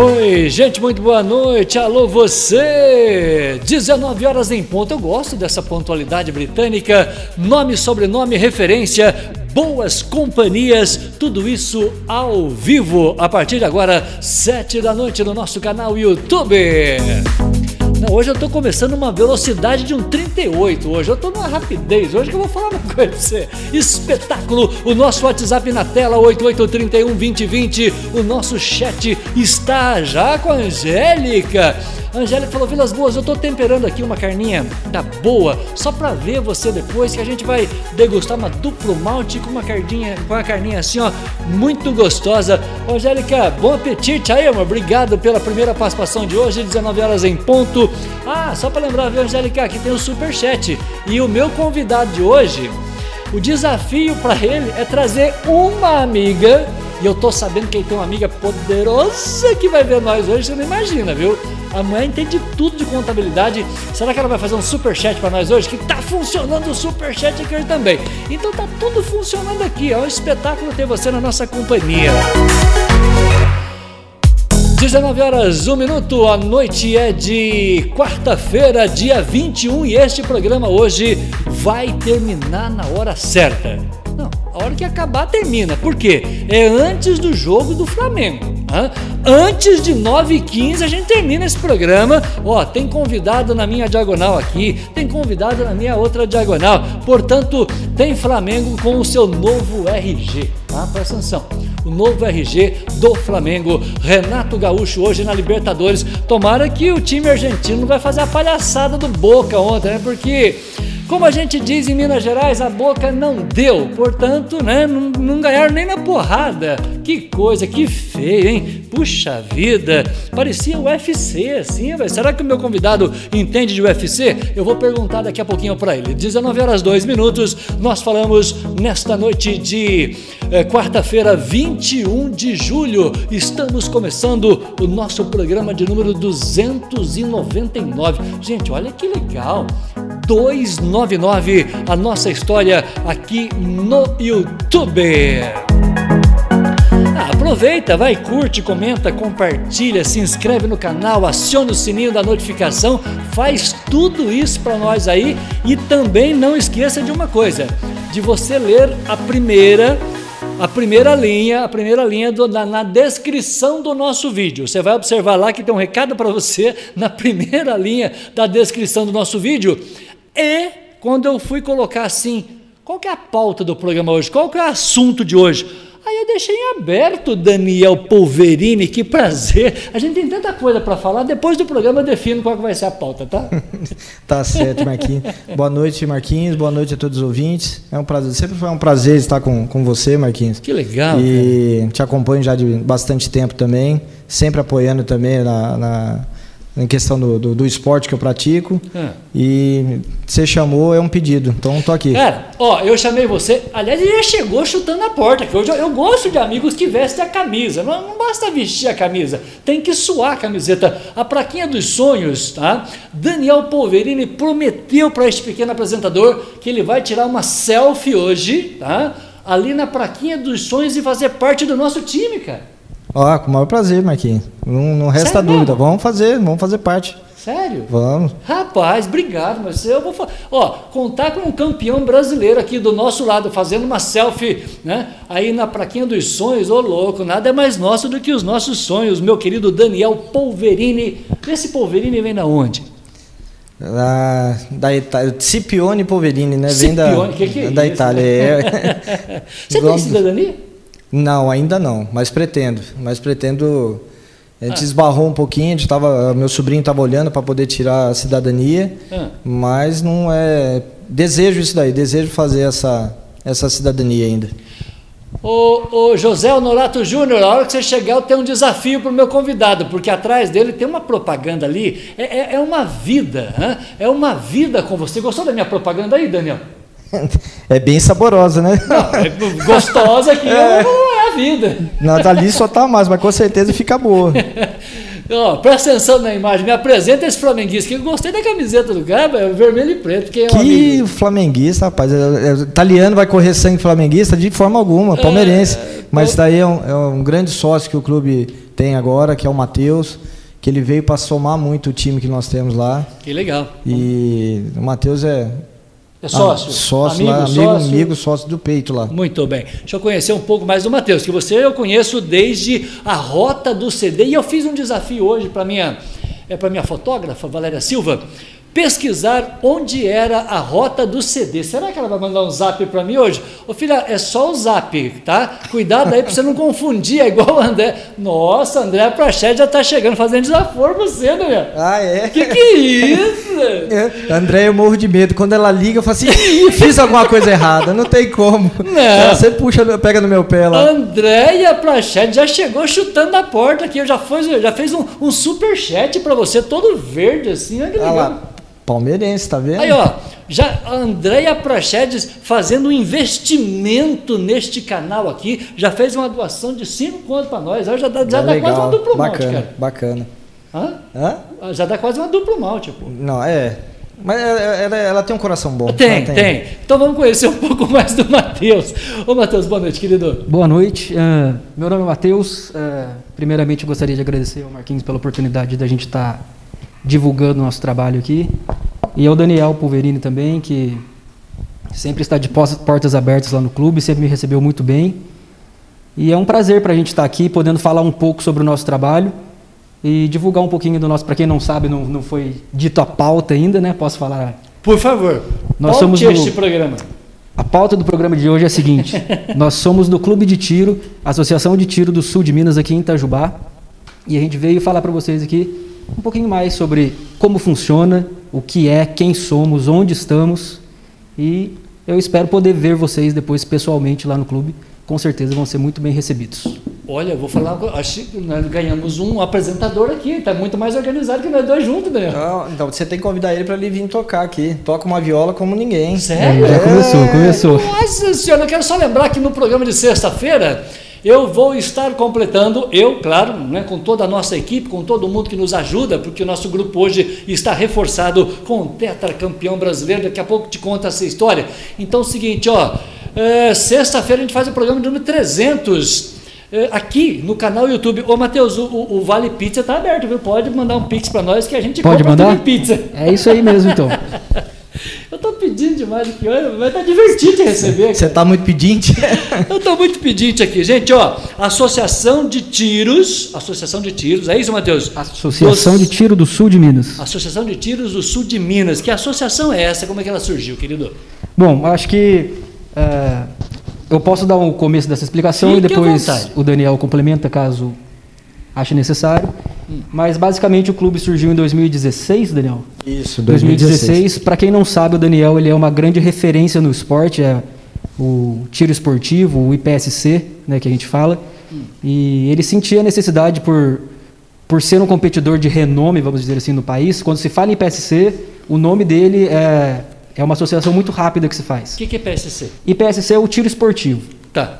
Oi, gente, muito boa noite. Alô, você! 19 horas em ponto. Eu gosto dessa pontualidade britânica. Nome, sobrenome, referência, boas companhias, tudo isso ao vivo a partir de agora, 7 da noite no nosso canal YouTube. Hoje eu tô começando uma velocidade de um 38. Hoje eu tô numa rapidez. Hoje que eu vou falar uma coisa pra você. Espetáculo! O nosso WhatsApp na tela 8831 2020. O nosso chat está já com a Angélica. Angélica falou: Vilas Boas, eu tô temperando aqui uma carninha da boa, só pra ver você depois que a gente vai degustar uma duplo malte com uma carninha, com uma carninha assim, ó, muito gostosa. Angélica, bom apetite aí, amor. Obrigado pela primeira participação de hoje, 19 horas em ponto. Ah, só pra lembrar, viu, Angélica, aqui tem o super chat. E o meu convidado de hoje, o desafio para ele é trazer uma amiga e eu tô sabendo que ele tem uma amiga poderosa que vai ver nós hoje, você não imagina, viu? A entende tudo de contabilidade. Será que ela vai fazer um super chat para nós hoje? Que tá funcionando o super chat aqui hoje também. Então tá tudo funcionando aqui. É um espetáculo ter você na nossa companhia. 19 horas, 1 minuto, a noite é de quarta-feira, dia 21, e este programa hoje vai terminar na hora certa. Não, a hora que acabar termina. Por quê? É antes do jogo do Flamengo. Antes de 9h15 a gente termina esse programa. Ó, tem convidado na minha diagonal aqui, tem convidado na minha outra diagonal. Portanto, tem Flamengo com o seu novo RG. Tá? Presta atenção o novo RG do Flamengo. Renato Gaúcho hoje na Libertadores. Tomara que o time argentino não vai fazer a palhaçada do Boca ontem, né? Porque como a gente diz em Minas Gerais, a boca não deu, portanto, né, não, não ganharam nem na porrada. Que coisa, que feio, hein? Puxa vida, parecia UFC assim, velho. Será que o meu convidado entende de UFC? Eu vou perguntar daqui a pouquinho para ele. 19 horas 2 minutos, nós falamos nesta noite de é, quarta-feira, 21 de julho. Estamos começando o nosso programa de número 299. Gente, olha que legal. 299, a nossa história aqui no YouTube. Ah, aproveita, vai, curte, comenta, compartilha, se inscreve no canal, aciona o sininho da notificação, faz tudo isso para nós aí e também não esqueça de uma coisa, de você ler a primeira a primeira linha, a primeira linha do, na, na, descrição do nosso vídeo. Você vai observar lá que tem um recado para você na primeira linha da descrição do nosso vídeo. E quando eu fui colocar assim, qual que é a pauta do programa hoje? Qual que é o assunto de hoje? Aí eu deixei em aberto, Daniel Polverini, que prazer. A gente tem tanta coisa para falar, depois do programa eu defino qual vai ser a pauta, tá? tá certo, Marquinhos. Boa noite, Marquinhos. Boa noite a todos os ouvintes. É um prazer, sempre foi um prazer estar com, com você, Marquinhos. Que legal. E cara. te acompanho já de bastante tempo também, sempre apoiando também na, na em questão do, do, do, esporte que eu pratico. É. E você chamou, é um pedido. Então tô aqui. Cara, ó, eu chamei você. Aliás, ele já chegou chutando a porta. Que hoje eu, eu gosto de amigos que vestem a camisa. Não, não, basta vestir a camisa, tem que suar a camiseta. A plaquinha dos sonhos, tá? Daniel Polverini prometeu para este pequeno apresentador que ele vai tirar uma selfie hoje, tá? Ali na plaquinha dos sonhos e fazer parte do nosso time, cara. Ó, com o maior prazer, Marquinhos. Não, não resta Sério dúvida. Mesmo? Vamos fazer, vamos fazer parte. Sério? Vamos. Rapaz, obrigado, mas eu vou Ó, contar com um campeão brasileiro aqui do nosso lado, fazendo uma selfie, né? Aí na praquinha dos sonhos, ô louco, nada é mais nosso do que os nossos sonhos, meu querido Daniel Polverini. Esse Polverini vem da onde? Da, da Itália, Scipione Polverini, né? Vem Scipione, da, que que é da isso? Itália. É. Você tem cidadania? Não, ainda não, mas pretendo. Mas pretendo. A gente ah. esbarrou um pouquinho, a gente tava, meu sobrinho estava olhando para poder tirar a cidadania, ah. mas não é. Desejo isso daí, desejo fazer essa, essa cidadania ainda. Ô, ô José Honorato Júnior, a hora que você chegar, eu tenho um desafio para o meu convidado, porque atrás dele tem uma propaganda ali, é, é, é uma vida, hein? é uma vida com você. Gostou da minha propaganda aí, Daniel? É bem saborosa, né? Não, é gostosa aqui é. é a vida. Não, ali só tá mais, mas com certeza fica boa. Ó, presta atenção na imagem, me apresenta esse flamenguista, que eu gostei da camiseta do cara, é vermelho e preto. Quem é que flamenguista, rapaz. É, é, italiano vai correr sangue flamenguista de forma alguma, é, palmeirense. É, Mas daí um, é um grande sócio que o clube tem agora, que é o Matheus que ele veio para somar muito o time que nós temos lá. Que legal. E o Matheus é é sócio? Ah, sócio amigo, lá, amigo, sócio. amigo, sócio do peito lá. Muito bem. Deixa eu conhecer um pouco mais do Matheus, que você eu conheço desde a rota do CD. E eu fiz um desafio hoje para minha, é, para minha fotógrafa, Valéria Silva, pesquisar onde era a rota do CD. Será que ela vai mandar um zap para mim hoje? Ô filha, é só o zap, tá? Cuidado aí para você não confundir, é igual o André. Nossa, André Prachete já tá chegando fazendo desaforo você, né? Ah, é? Que que é isso? É. André, eu morro de medo. Quando ela liga, eu falo assim, fiz alguma coisa errada, não tem como. Não. Você puxa, pega no meu pé lá. Andréia Prachete já chegou chutando a porta aqui, eu já, fiz, já fez um, um super chat para você, todo verde assim, olha que legal. Ah Palmeirense, tá vendo? Aí, ó, já a Andréia Prachedes fazendo um investimento neste canal aqui, já fez uma doação de 5 contos para nós, já dá, já é dá quase uma duplo malte, cara. Bacana. Hã? Hã? Já dá quase uma duplo malte, pô. Não, é. Mas ela, ela, tem um coração bom. Tem, tem, tem, Então vamos conhecer um pouco mais do Matheus. Ô Matheus, boa noite, querido. Boa noite. Uh, meu nome é Matheus. Uh, primeiramente, eu gostaria de agradecer ao Marquinhos pela oportunidade da gente estar tá divulgando o nosso trabalho aqui. E ao Daniel Pulverini também, que sempre está de portas abertas lá no clube, sempre me recebeu muito bem. E é um prazer para a gente estar aqui, podendo falar um pouco sobre o nosso trabalho e divulgar um pouquinho do nosso. Para quem não sabe, não, não foi dito a pauta ainda, né? Posso falar? Por favor. Nós Qual somos é este programa. A pauta do programa de hoje é a seguinte: nós somos do Clube de Tiro, Associação de Tiro do Sul de Minas, aqui em Itajubá, e a gente veio falar para vocês aqui um pouquinho mais sobre como funciona, o que é, quem somos, onde estamos e eu espero poder ver vocês depois pessoalmente lá no clube. Com certeza vão ser muito bem recebidos. Olha, vou falar, acho que nós ganhamos um apresentador aqui, está muito mais organizado que nós dois juntos, Daniel. Não, então você tem que convidar ele para ele vir tocar aqui. Toca uma viola como ninguém. Sério? É, já começou, começou. Nossa senhora, eu quero só lembrar que no programa de sexta-feira eu vou estar completando, eu, claro, né, com toda a nossa equipe, com todo mundo que nos ajuda, porque o nosso grupo hoje está reforçado com o tetracampeão brasileiro. Daqui a pouco te conta essa história. Então é o seguinte, ó, é, sexta-feira a gente faz o programa número 300 é, aqui no canal YouTube. Ô, Matheus, o, o, Vale Pizza está aberto, viu? Pode mandar um pix para nós que a gente Pode compra mandar? pizza. É isso aí mesmo, então. Pedindo demais aqui, olha, vai estar tá divertido de receber. Você está muito pedinte? Eu estou muito pedinte aqui. Gente, ó, Associação de Tiros, Associação de Tiros, é isso, Matheus? Associação Dos... de Tiro do Sul de Minas. Associação de Tiros do Sul de Minas. Que associação é essa? Como é que ela surgiu, querido? Bom, acho que é, eu posso dar o um começo dessa explicação Fique e depois o Daniel complementa, caso ache necessário. Mas basicamente o clube surgiu em 2016, Daniel. Isso, 2016. 2016. Para quem não sabe, o Daniel ele é uma grande referência no esporte, é o tiro esportivo, o IPSC, né, que a gente fala. E ele sentia a necessidade por por ser um competidor de renome, vamos dizer assim, no país. Quando se fala em IPSC, o nome dele é é uma associação muito rápida que se faz. O que, que é IPSC? IPSC é o tiro esportivo. Tá.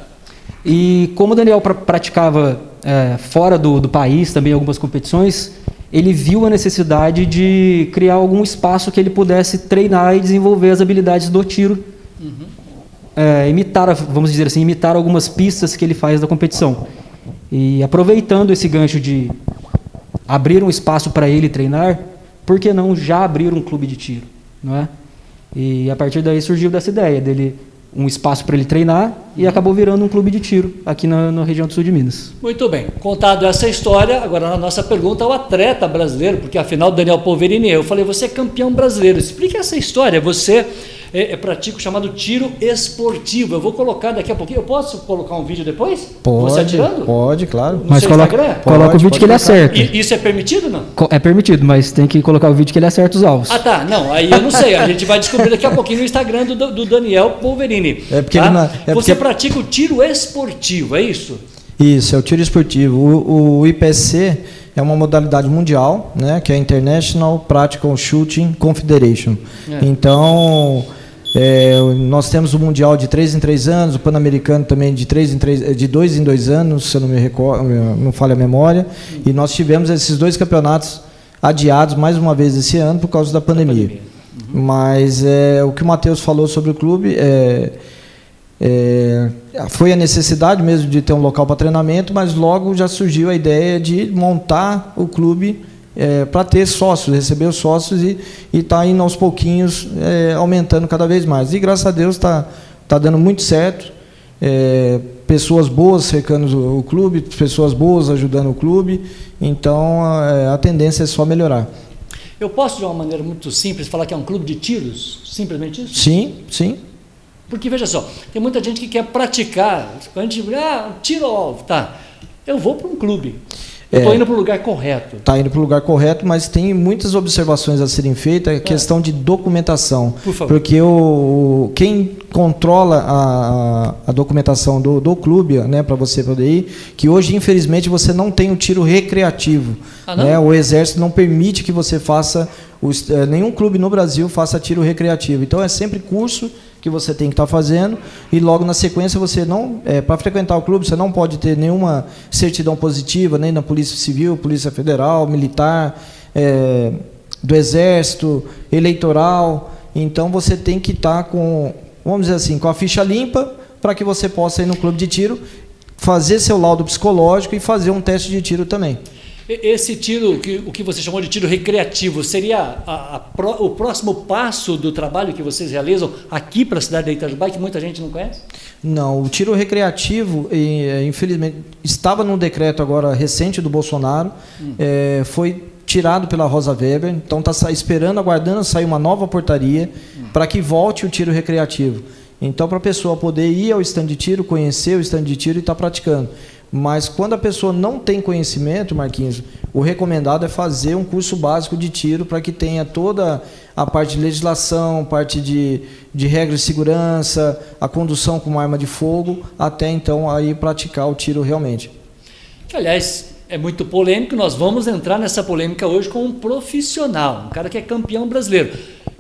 E como o Daniel pra, praticava é, fora do, do país também algumas competições, ele viu a necessidade de criar algum espaço que ele pudesse treinar e desenvolver as habilidades do tiro. Uhum. É, imitar, vamos dizer assim, imitar algumas pistas que ele faz da competição. E aproveitando esse gancho de abrir um espaço para ele treinar, por que não já abrir um clube de tiro, não é? E a partir daí surgiu dessa ideia dele um espaço para ele treinar e acabou virando um clube de tiro aqui na, na, região do sul de Minas. Muito bem. Contado essa história, agora na nossa pergunta ao atleta brasileiro, porque afinal Daniel Polverini, eu falei, você é campeão brasileiro. Explique essa história. Você é, é, pratico chamado tiro esportivo. Eu vou colocar daqui a pouquinho. Eu posso colocar um vídeo depois? Pode. Você atirando? Pode, claro. No mas coloca, Instagram? coloca o vídeo que ele acerta. E, isso é permitido não? É permitido, mas tem que colocar o vídeo que ele acerta os alvos. Ah, tá. Não, aí eu não sei. A gente vai descobrir daqui a pouquinho no Instagram do, do Daniel Polverini. É porque tá? não, é Você pratica o tiro esportivo, é isso? Isso, é o tiro esportivo. O, o IPC é uma modalidade mundial, né, que é a International Practical Shooting Confederation. É. Então, É, nós temos o Mundial de três em três anos, o Pan-Americano também de, três em três, de dois em dois anos, se eu não me recordo, não falha a memória. E nós tivemos esses dois campeonatos adiados mais uma vez esse ano por causa da pandemia. Da pandemia. Uhum. Mas é, o que o Matheus falou sobre o clube é, é, foi a necessidade mesmo de ter um local para treinamento, mas logo já surgiu a ideia de montar o clube é, para ter sócios, receber os sócios e estar tá indo aos pouquinhos é, aumentando cada vez mais. E graças a Deus está tá dando muito certo. É, pessoas boas cercando o, clube, pessoas boas ajudando o clube. Então a, a tendência é só melhorar. Eu posso, de uma maneira muito simples, falar que é um clube de tiros? Simplesmente isso? Sim, sim. Porque veja só, tem muita gente que quer praticar. Quando a gente ah, tiro ao alvo, tá. Eu vou para um clube. Eu estou é, indo para o lugar correto. Está indo para o lugar correto, mas tem muitas observações a serem feitas, é questão de documentação. Por favor. Porque o, quem controla a, a documentação do, do clube, né, para você poder ir, que hoje, infelizmente, você não tem o tiro recreativo. Ah, né? O Exército não permite que você faça, os, eh, nenhum clube no Brasil faça tiro recreativo. Então, é sempre curso que você tem que estar tá fazendo e logo na sequência você não é, para frequentar o clube você não pode ter nenhuma certidão positiva nem na polícia civil polícia federal militar é, do exército eleitoral. Então você tem que estar tá com vamos dizer assim com a ficha limpa para que você possa ir no clube de tiro fazer seu laudo psicológico e fazer um teste de tiro também esse tiro, que, o que você chamou de tiro recreativo, seria a, a, o próximo passo do trabalho que vocês realizam aqui para a cidade de Itajubá, que muita gente não conhece? Não, o tiro recreativo, é, infelizmente, estava num decreto agora recente do Bolsonaro, hum. é, foi tirado pela Rosa Weber, então está esperando, aguardando sair uma nova portaria hum. para que volte o tiro recreativo. Então, para a pessoa poder ir ao stand de tiro, conhecer o stand de tiro e estar tá praticando. Mas quando a pessoa não tem conhecimento, Marquinhos, o recomendado é fazer um curso básico de tiro para que tenha toda a parte de legislação, parte de, de regras de segurança, a condução com uma arma de fogo, até então aí praticar o tiro realmente. Aliás, é muito polêmico, nós vamos entrar nessa polêmica hoje com um profissional, um cara que é campeão brasileiro.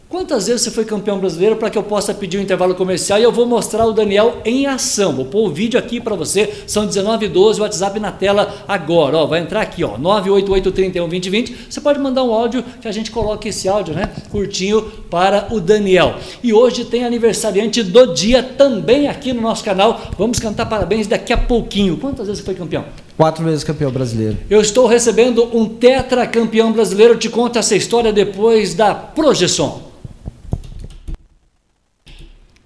Quantas vezes você foi campeão brasileiro para que eu possa pedir um intervalo comercial e eu vou mostrar o Daniel em ação. Vou pôr o vídeo aqui para você. São 19 e 12, o WhatsApp na tela agora. Ó, vai entrar aqui, ó, 988312020. Você pode mandar um áudio que a gente coloque esse áudio, né? Curtinho para o Daniel. E hoje tem aniversariante do dia também aqui no nosso canal. Vamos cantar parabéns daqui a pouquinho. Quantas vezes você foi campeão? Quatro vezes campeão brasileiro. Eu estou recebendo um tetracampeão brasileiro. Eu te conto essa história depois da projeção.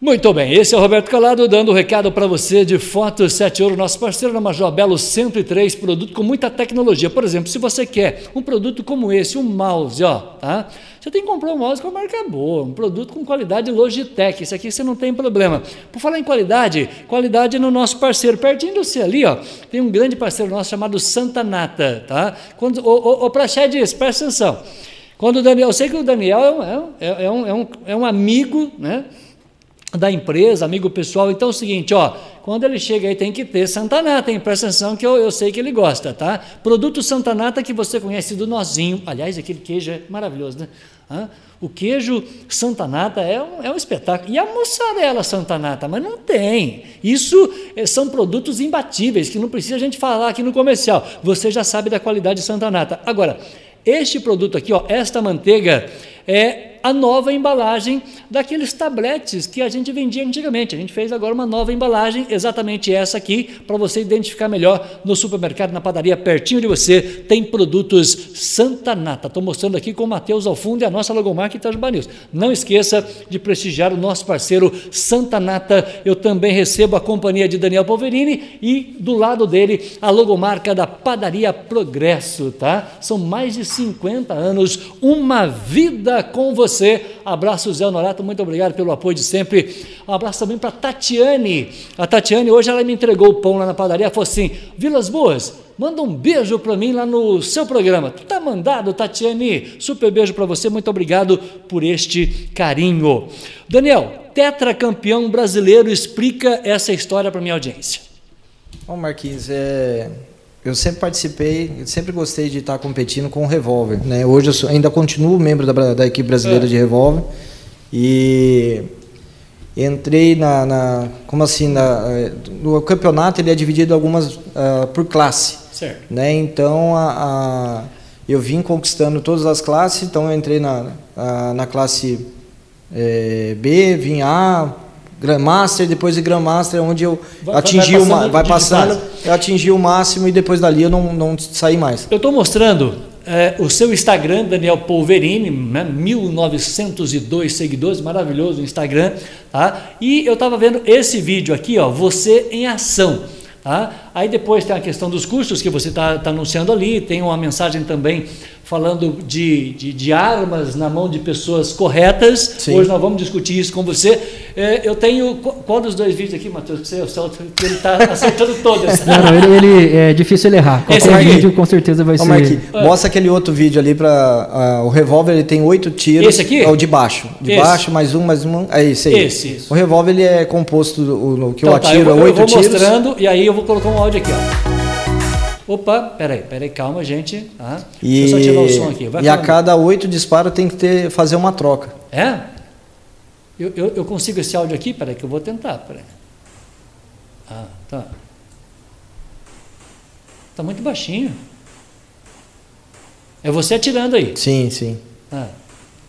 Muito bem, esse é o Roberto Calado dando o um recado para você de Fotos 7 Ouro, nosso parceiro na Major Belo 103, produto com muita tecnologia. Por exemplo, se você quer um produto como esse, um mouse, ó, tá? Você tem que comprar um mouse com a marca boa, um produto com qualidade Logitech. Isso aqui você não tem problema. Por falar em qualidade, qualidade no nosso parceiro. Pertinho de você ali, ó, tem um grande parceiro nosso chamado Santa Nata, tá? Quando, o, o, o Praxedes, presta atenção. Quando o Daniel, eu sei que o Daniel é um, é, é um, é um, é um amigo, né? Da empresa, amigo pessoal. Então é o seguinte, ó, quando ele chega aí tem que ter Santanata, hein? Presta atenção que eu, eu sei que ele gosta, tá? Produto Santanata que você conhece do nozinho. Aliás, aquele queijo é maravilhoso, né? Hã? O queijo Santanata é um, é um espetáculo. E a mussarela Santanata, mas não tem. Isso é, são produtos imbatíveis, que não precisa a gente falar aqui no comercial. Você já sabe da qualidade de Santanata. Agora, este produto aqui, ó, esta manteiga, é a nova embalagem daqueles tabletes que a gente vendia antigamente. A gente fez agora uma nova embalagem, exatamente essa aqui, para você identificar melhor no supermercado, na padaria, pertinho de você, tem produtos Santa Nata. Estou mostrando aqui com o Matheus ao fundo e a nossa logomarca Itajubá News. Não esqueça de prestigiar o nosso parceiro Santa Nata. Eu também recebo a companhia de Daniel Polverini e do lado dele a logomarca da Padaria Progresso, tá? São mais de 50 anos, uma vida com você. Abraço, Zé Honorato, muito obrigado pelo apoio de sempre. Um abraço também para Tatiane. A Tatiane, hoje ela me entregou o pão lá na padaria, falou assim: Vilas Boas, manda um beijo para mim lá no seu programa. Tu tá mandado, Tatiane. Super beijo para você, muito obrigado por este carinho. Daniel, tetracampeão brasileiro, explica essa história para minha audiência. Bom, Marquinhos, é, eu sempre participei, sempre gostei de estar competindo com o revólver. Né? Hoje eu sou, ainda continuo membro da, da equipe brasileira é. de revólver. E Entrei na, na como assim, na, eh, no campeonato ele é dividido algumas uh, por classe, certo? Né? Então a, a, eu vim conquistando todas as classes, então eu entrei na, a, na classe é, B, vim A, Grandmaster, depois de Grandmaster, é onde eu vai, atingi vai passando, o vai passando eu atingi o máximo e depois dali eu não, não saí mais. Eu estou mostrando é, o seu Instagram, Daniel Polverini, né, 1902 seguidores, maravilhoso o Instagram, tá? E eu estava vendo esse vídeo aqui, ó, você em ação. Tá? Aí depois tem a questão dos custos que você está tá anunciando ali, tem uma mensagem também falando de, de, de, armas na mão de pessoas corretas. Sim. Hoje nós vamos discutir isso com você. É, eu tenho. Qual dos dois vídeos aqui, Matheus? Você, ele está acertando todos. Não, não, ele, ele, é difícil ele errar. Qualquer Esse vídeo com certeza vai Vamos ser. Aqui. Ah. Mostra aquele outro vídeo ali para. Uh, o revólver ele tem oito tiros. Esse aqui? É o de baixo. De esse. baixo, mais um, mais um. É esse aí. Esse, isso. O revólver ele é composto, o, que então, eu atiro, tá, eu vou, oito tiros. Eu vou mostrando e aí eu vou colocar um áudio aqui, ó. Opa, peraí, peraí, calma, gente. Ah, e, deixa eu só tirar o som aqui. Vai e falando. a cada oito disparos tem que ter, fazer uma troca. É? Eu, eu, eu, consigo esse áudio aqui? Peraí, que eu vou tentar. Peraí. Ah, tá. Tá muito baixinho. É você atirando aí. Sim, sim. Ah.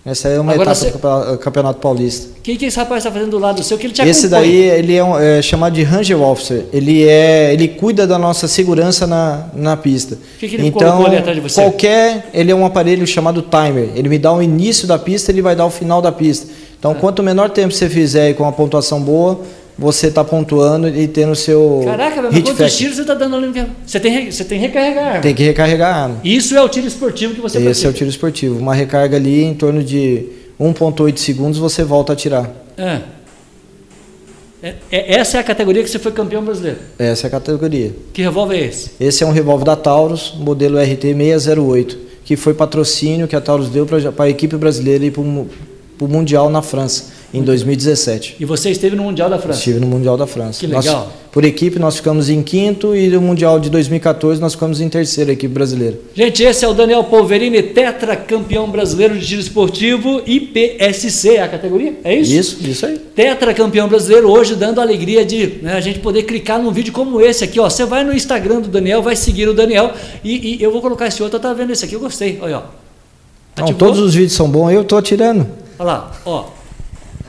Essa é uma Agora etapa você... do Campeonato Paulista. O que, que esse rapaz está fazendo do lado do seu que ele te Esse daí ele é, um, é, chamado de Ranger Officer. Ele é, ele cuida da nossa segurança na, na pista. O que, que ele então, ali atrás de você? Qualquer, ele é um aparelho chamado timer. Ele me dá o início da pista, ele vai dar o final da pista. Então, ah. quanto menor tempo você fizer e com uma pontuação boa, você está pontuando e tendo seu. Caraca, mas quantos factor. tiros você está dando ali? Você tem, você tem que recarregar a arma. Tem que recarregar a arma. Isso é o tiro esportivo que você Esse pratica. é o tiro esportivo. Uma recarga ali em torno de 1,8 segundos você volta a tirar. É. É, é. Essa é a categoria que você foi campeão brasileiro? Essa é a categoria. Que revólver é esse? Esse é um revólver da Taurus, modelo RT608, que foi patrocínio que a Taurus deu para a equipe brasileira ir para o Mundial na França em 2017. E você esteve no Mundial da França? Estive no Mundial da França. Que legal. Nós, por equipe, nós ficamos em quinto e no Mundial de 2014 nós ficamos em terceira equipe brasileira. Gente, esse é o Daniel Polverini, tetracampeão brasileiro de tiro esportivo IPSC, a categoria? É isso? Isso, isso aí. Tetracampeão brasileiro, hoje dando a alegria de né, a gente poder clicar num vídeo como esse aqui. Ó. Você vai no Instagram do Daniel, vai seguir o Daniel e, e eu vou colocar esse outro. Eu estava vendo esse aqui, eu gostei. Olha, ó. Não, todos os vídeos são bons, eu estou atirando. Olha lá, ó.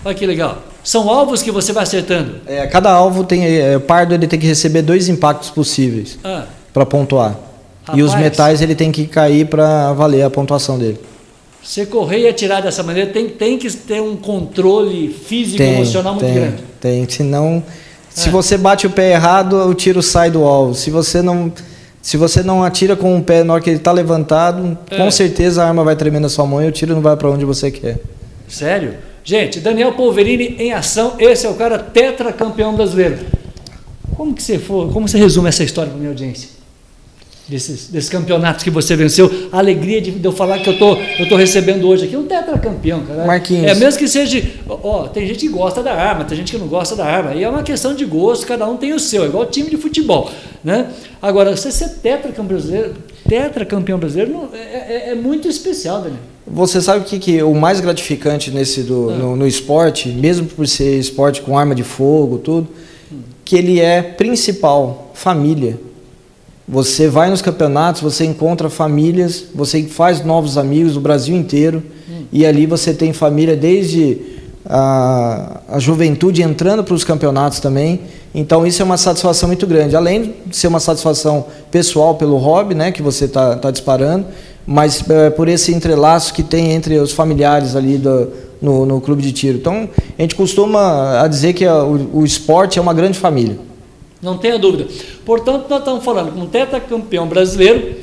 Olha que legal. São alvos que você vai acertando. É, cada alvo tem. É, pardo ele tem que receber dois impactos possíveis ah. para pontuar. Rapaz, e os metais ele tem que cair para valer a pontuação dele. Você correr e atirar dessa maneira tem, tem que ter um controle físico tem, emocional muito tem, grande. Tem, senão. Se é. você bate o pé errado, o tiro sai do alvo. Se você não. Se você não atira com o pé na hora que ele está levantado, é. com certeza a arma vai tremer na sua mão e o tiro não vai para onde você quer. Sério? Gente, Daniel Polverini em ação, esse é o cara tetracampeão brasileiro. Como que você for, como você resume essa história para minha audiência? Desses, desses campeonatos que você venceu, a alegria de, eu falar que eu tô, eu tô recebendo hoje aqui, um tetracampeão, cara. Marquinhos. É mesmo que seja, ó, tem gente que gosta da arma, tem gente que não gosta da arma, e é uma questão de gosto, cada um tem o seu, é igual time de futebol, né? Agora, você ser tetracampeão brasileiro, tetracampeão brasileiro não, é, é, é muito especial, Daniel. Você sabe o que, que o mais gratificante nesse do, ah. no, no, esporte, mesmo por ser esporte com arma de fogo, tudo, que ele é principal, família. Você vai nos campeonatos, você encontra famílias, você faz novos amigos do Brasil inteiro hum. e ali você tem família desde a, a juventude entrando para os campeonatos também. Então isso é uma satisfação muito grande. Além de ser uma satisfação pessoal pelo hobby, né, que você está tá disparando, mas é, por esse entrelaço que tem entre os familiares ali do, no, no clube de tiro. Então, a gente costuma a dizer que a, o, o, esporte é uma grande família. Não tenha dúvida. Portanto, nós estamos falando com um tetracampeão brasileiro.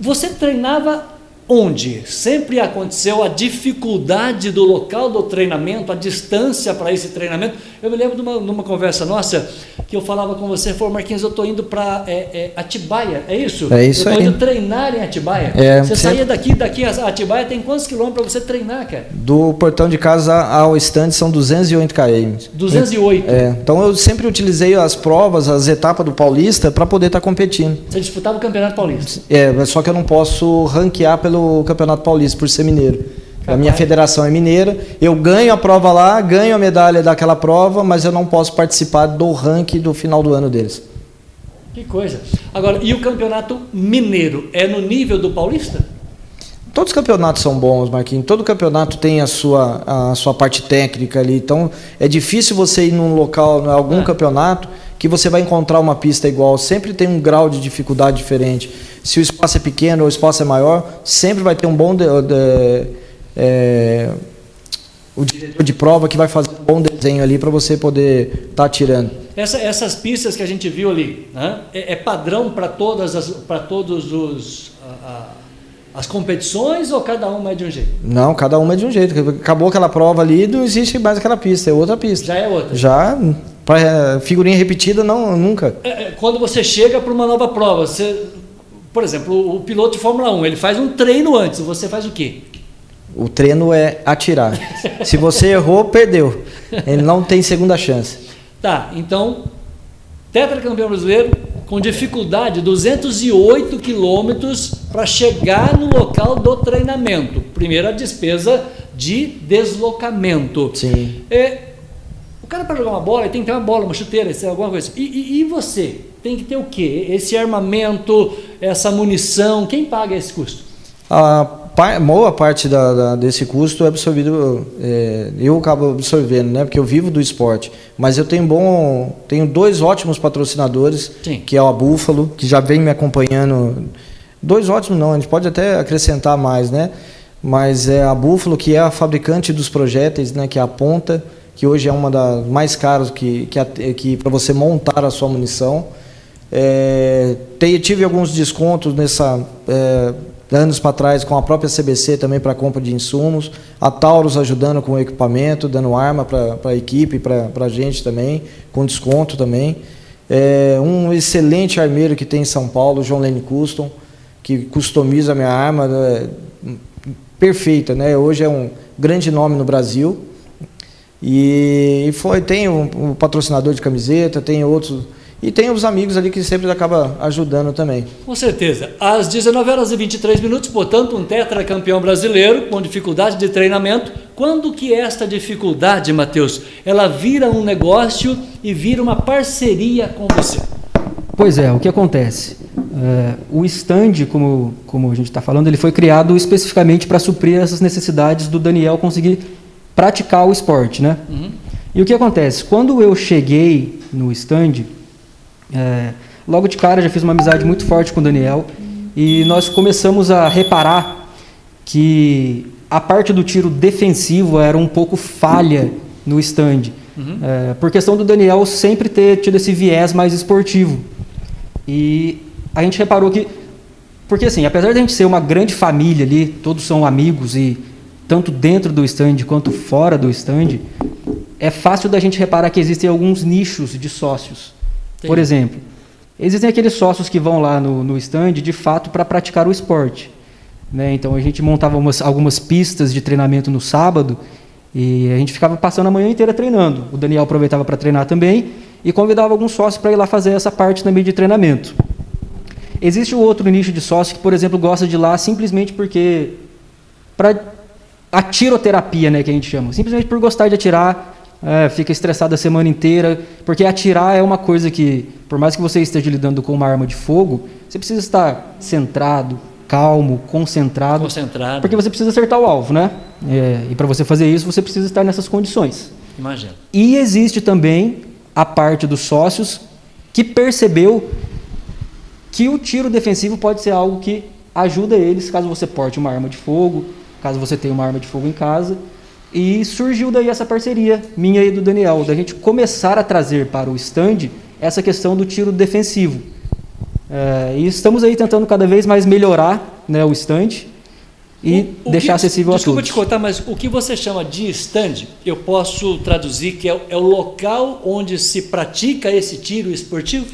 Você treinava onde sempre aconteceu a dificuldade do local do treinamento, a distância para esse treinamento. Eu me lembro de uma, de uma conversa nossa que eu falava com você, falou, Marquinhos, eu estou indo para é, é, Atibaia, é isso? É isso eu aí. Estou indo treinar em Atibaia. É, você sempre... saía daqui, daqui a Atibaia tem quantos quilômetros para você treinar, cara? Do portão de casa ao estande são 208 km. 208? É, então eu sempre utilizei as provas, as etapas do Paulista para poder estar tá competindo. Você disputava o Campeonato Paulista? É, só que eu não posso ranquear pelo Campeonato Paulista por ser mineiro. A minha federação é mineira, eu ganho a prova lá, ganho a medalha daquela prova, mas eu não posso participar do ranking do final do ano deles. Que coisa. Agora, e o campeonato mineiro é no nível do paulista? Todos os campeonatos são bons, Marquinhos. Todo campeonato tem a sua, a sua parte técnica ali. Então, é difícil você ir num local, em algum é. campeonato, que você vai encontrar uma pista igual. Sempre tem um grau de dificuldade diferente. Se o espaço é pequeno ou o espaço é maior, sempre vai ter um bom. De, de, é, o diretor de prova que vai fazer um bom desenho ali para você poder estar tá tirando. Essa, essas pistas que a gente viu ali, né, é, é padrão para todas as, para todos os a, a, as competições ou cada uma é de um jeito? Não, cada uma é de um jeito. Acabou aquela prova ali, não existe mais aquela pista, é outra pista. Já é outra. Já para figurinha repetida não nunca. É, é quando você chega para uma nova prova, você, por exemplo, o, o piloto de Fórmula 1, ele faz um treino antes. Você faz o quê? O treino é atirar. Se você errou, perdeu. Ele não tem segunda chance. Tá, então, tetracampeão brasileiro, com dificuldade, 208 quilômetros para chegar no local do treinamento. Primeiro, a despesa de deslocamento. Sim. É, o cara, para jogar uma bola, tem que ter uma bola, uma chuteira, alguma coisa. E, e, e você? Tem que ter o quê? Esse armamento, essa munição, quem paga esse custo? A boa parte da, da, desse custo é absorvido, é, eu acabo absorvendo, né? Porque eu vivo do esporte. Mas eu tenho bom, tenho dois ótimos patrocinadores, Sim. que é a Búfalo, que já vem me acompanhando. Dois ótimos não, a gente pode até acrescentar mais, né? Mas é a Búfalo, que é a fabricante dos projéteis, né? Que é a ponta, que hoje é uma das mais caras que, que, que para você montar a sua munição. É, tive alguns descontos nessa é, anos para trás com a própria CBC também para compra de insumos, a Taurus ajudando com o equipamento, dando arma para a equipe, para a gente também, com desconto também. É, um excelente armeiro que tem em São Paulo, João Lene Custom, que customiza a minha arma, é, perfeita, né? Hoje é um grande nome no Brasil. E, foi, tem um, um patrocinador de camiseta, tem outros e tem os amigos ali que sempre acaba ajudando também. Com certeza. Às 19 horas e 23 minutos, portanto, um tetracampeão brasileiro com dificuldade de treinamento. Quando que esta dificuldade, Matheus, ela vira um negócio e vira uma parceria com você? Pois é, o que acontece? É, o stand, como, como a gente está falando, ele foi criado especificamente para suprir essas necessidades do Daniel conseguir praticar o esporte, né? Uhum. E o que acontece? Quando eu cheguei no stand, é, logo de cara já fiz uma amizade muito forte com o Daniel e nós começamos a reparar que a parte do tiro defensivo era um pouco falha no stand. Uhum. É, por questão do Daniel sempre ter tido esse viés mais esportivo. E a gente reparou que. Porque assim, apesar de a gente ser uma grande família ali, todos são amigos e tanto dentro do stand quanto fora do stand, é fácil da gente reparar que existem alguns nichos de sócios. Por exemplo, existem aqueles sócios que vão lá no, no stand de fato para praticar o esporte. Né? Então a gente montava umas, algumas pistas de treinamento no sábado e a gente ficava passando a manhã inteira treinando. O Daniel aproveitava para treinar também e convidava alguns sócios para ir lá fazer essa parte também de treinamento. Existe o outro nicho de sócio que, por exemplo, gosta de ir lá simplesmente porque para a tiroterapia, né, que a gente chama, simplesmente por gostar de atirar, é, fica estressado a semana inteira, porque atirar é uma coisa que, por mais que você esteja lidando com uma arma de fogo, você precisa estar centrado, calmo, concentrado, concentrado. porque você precisa acertar o alvo, né? É, e para você fazer isso, você precisa estar nessas condições. Imagina. E existe também a parte dos sócios que percebeu que o tiro defensivo pode ser algo que ajuda eles caso você porte uma arma de fogo, caso você tenha uma arma de fogo em casa e surgiu daí essa parceria minha e do Daniel, da gente começar a trazer para o stand essa questão do tiro defensivo. É, e estamos aí tentando cada vez mais melhorar né, o stand e o, o deixar que, acessível a todos. Desculpa te contar, mas o que você chama de stand, eu posso traduzir que é, é o local onde se pratica esse tiro esportivo?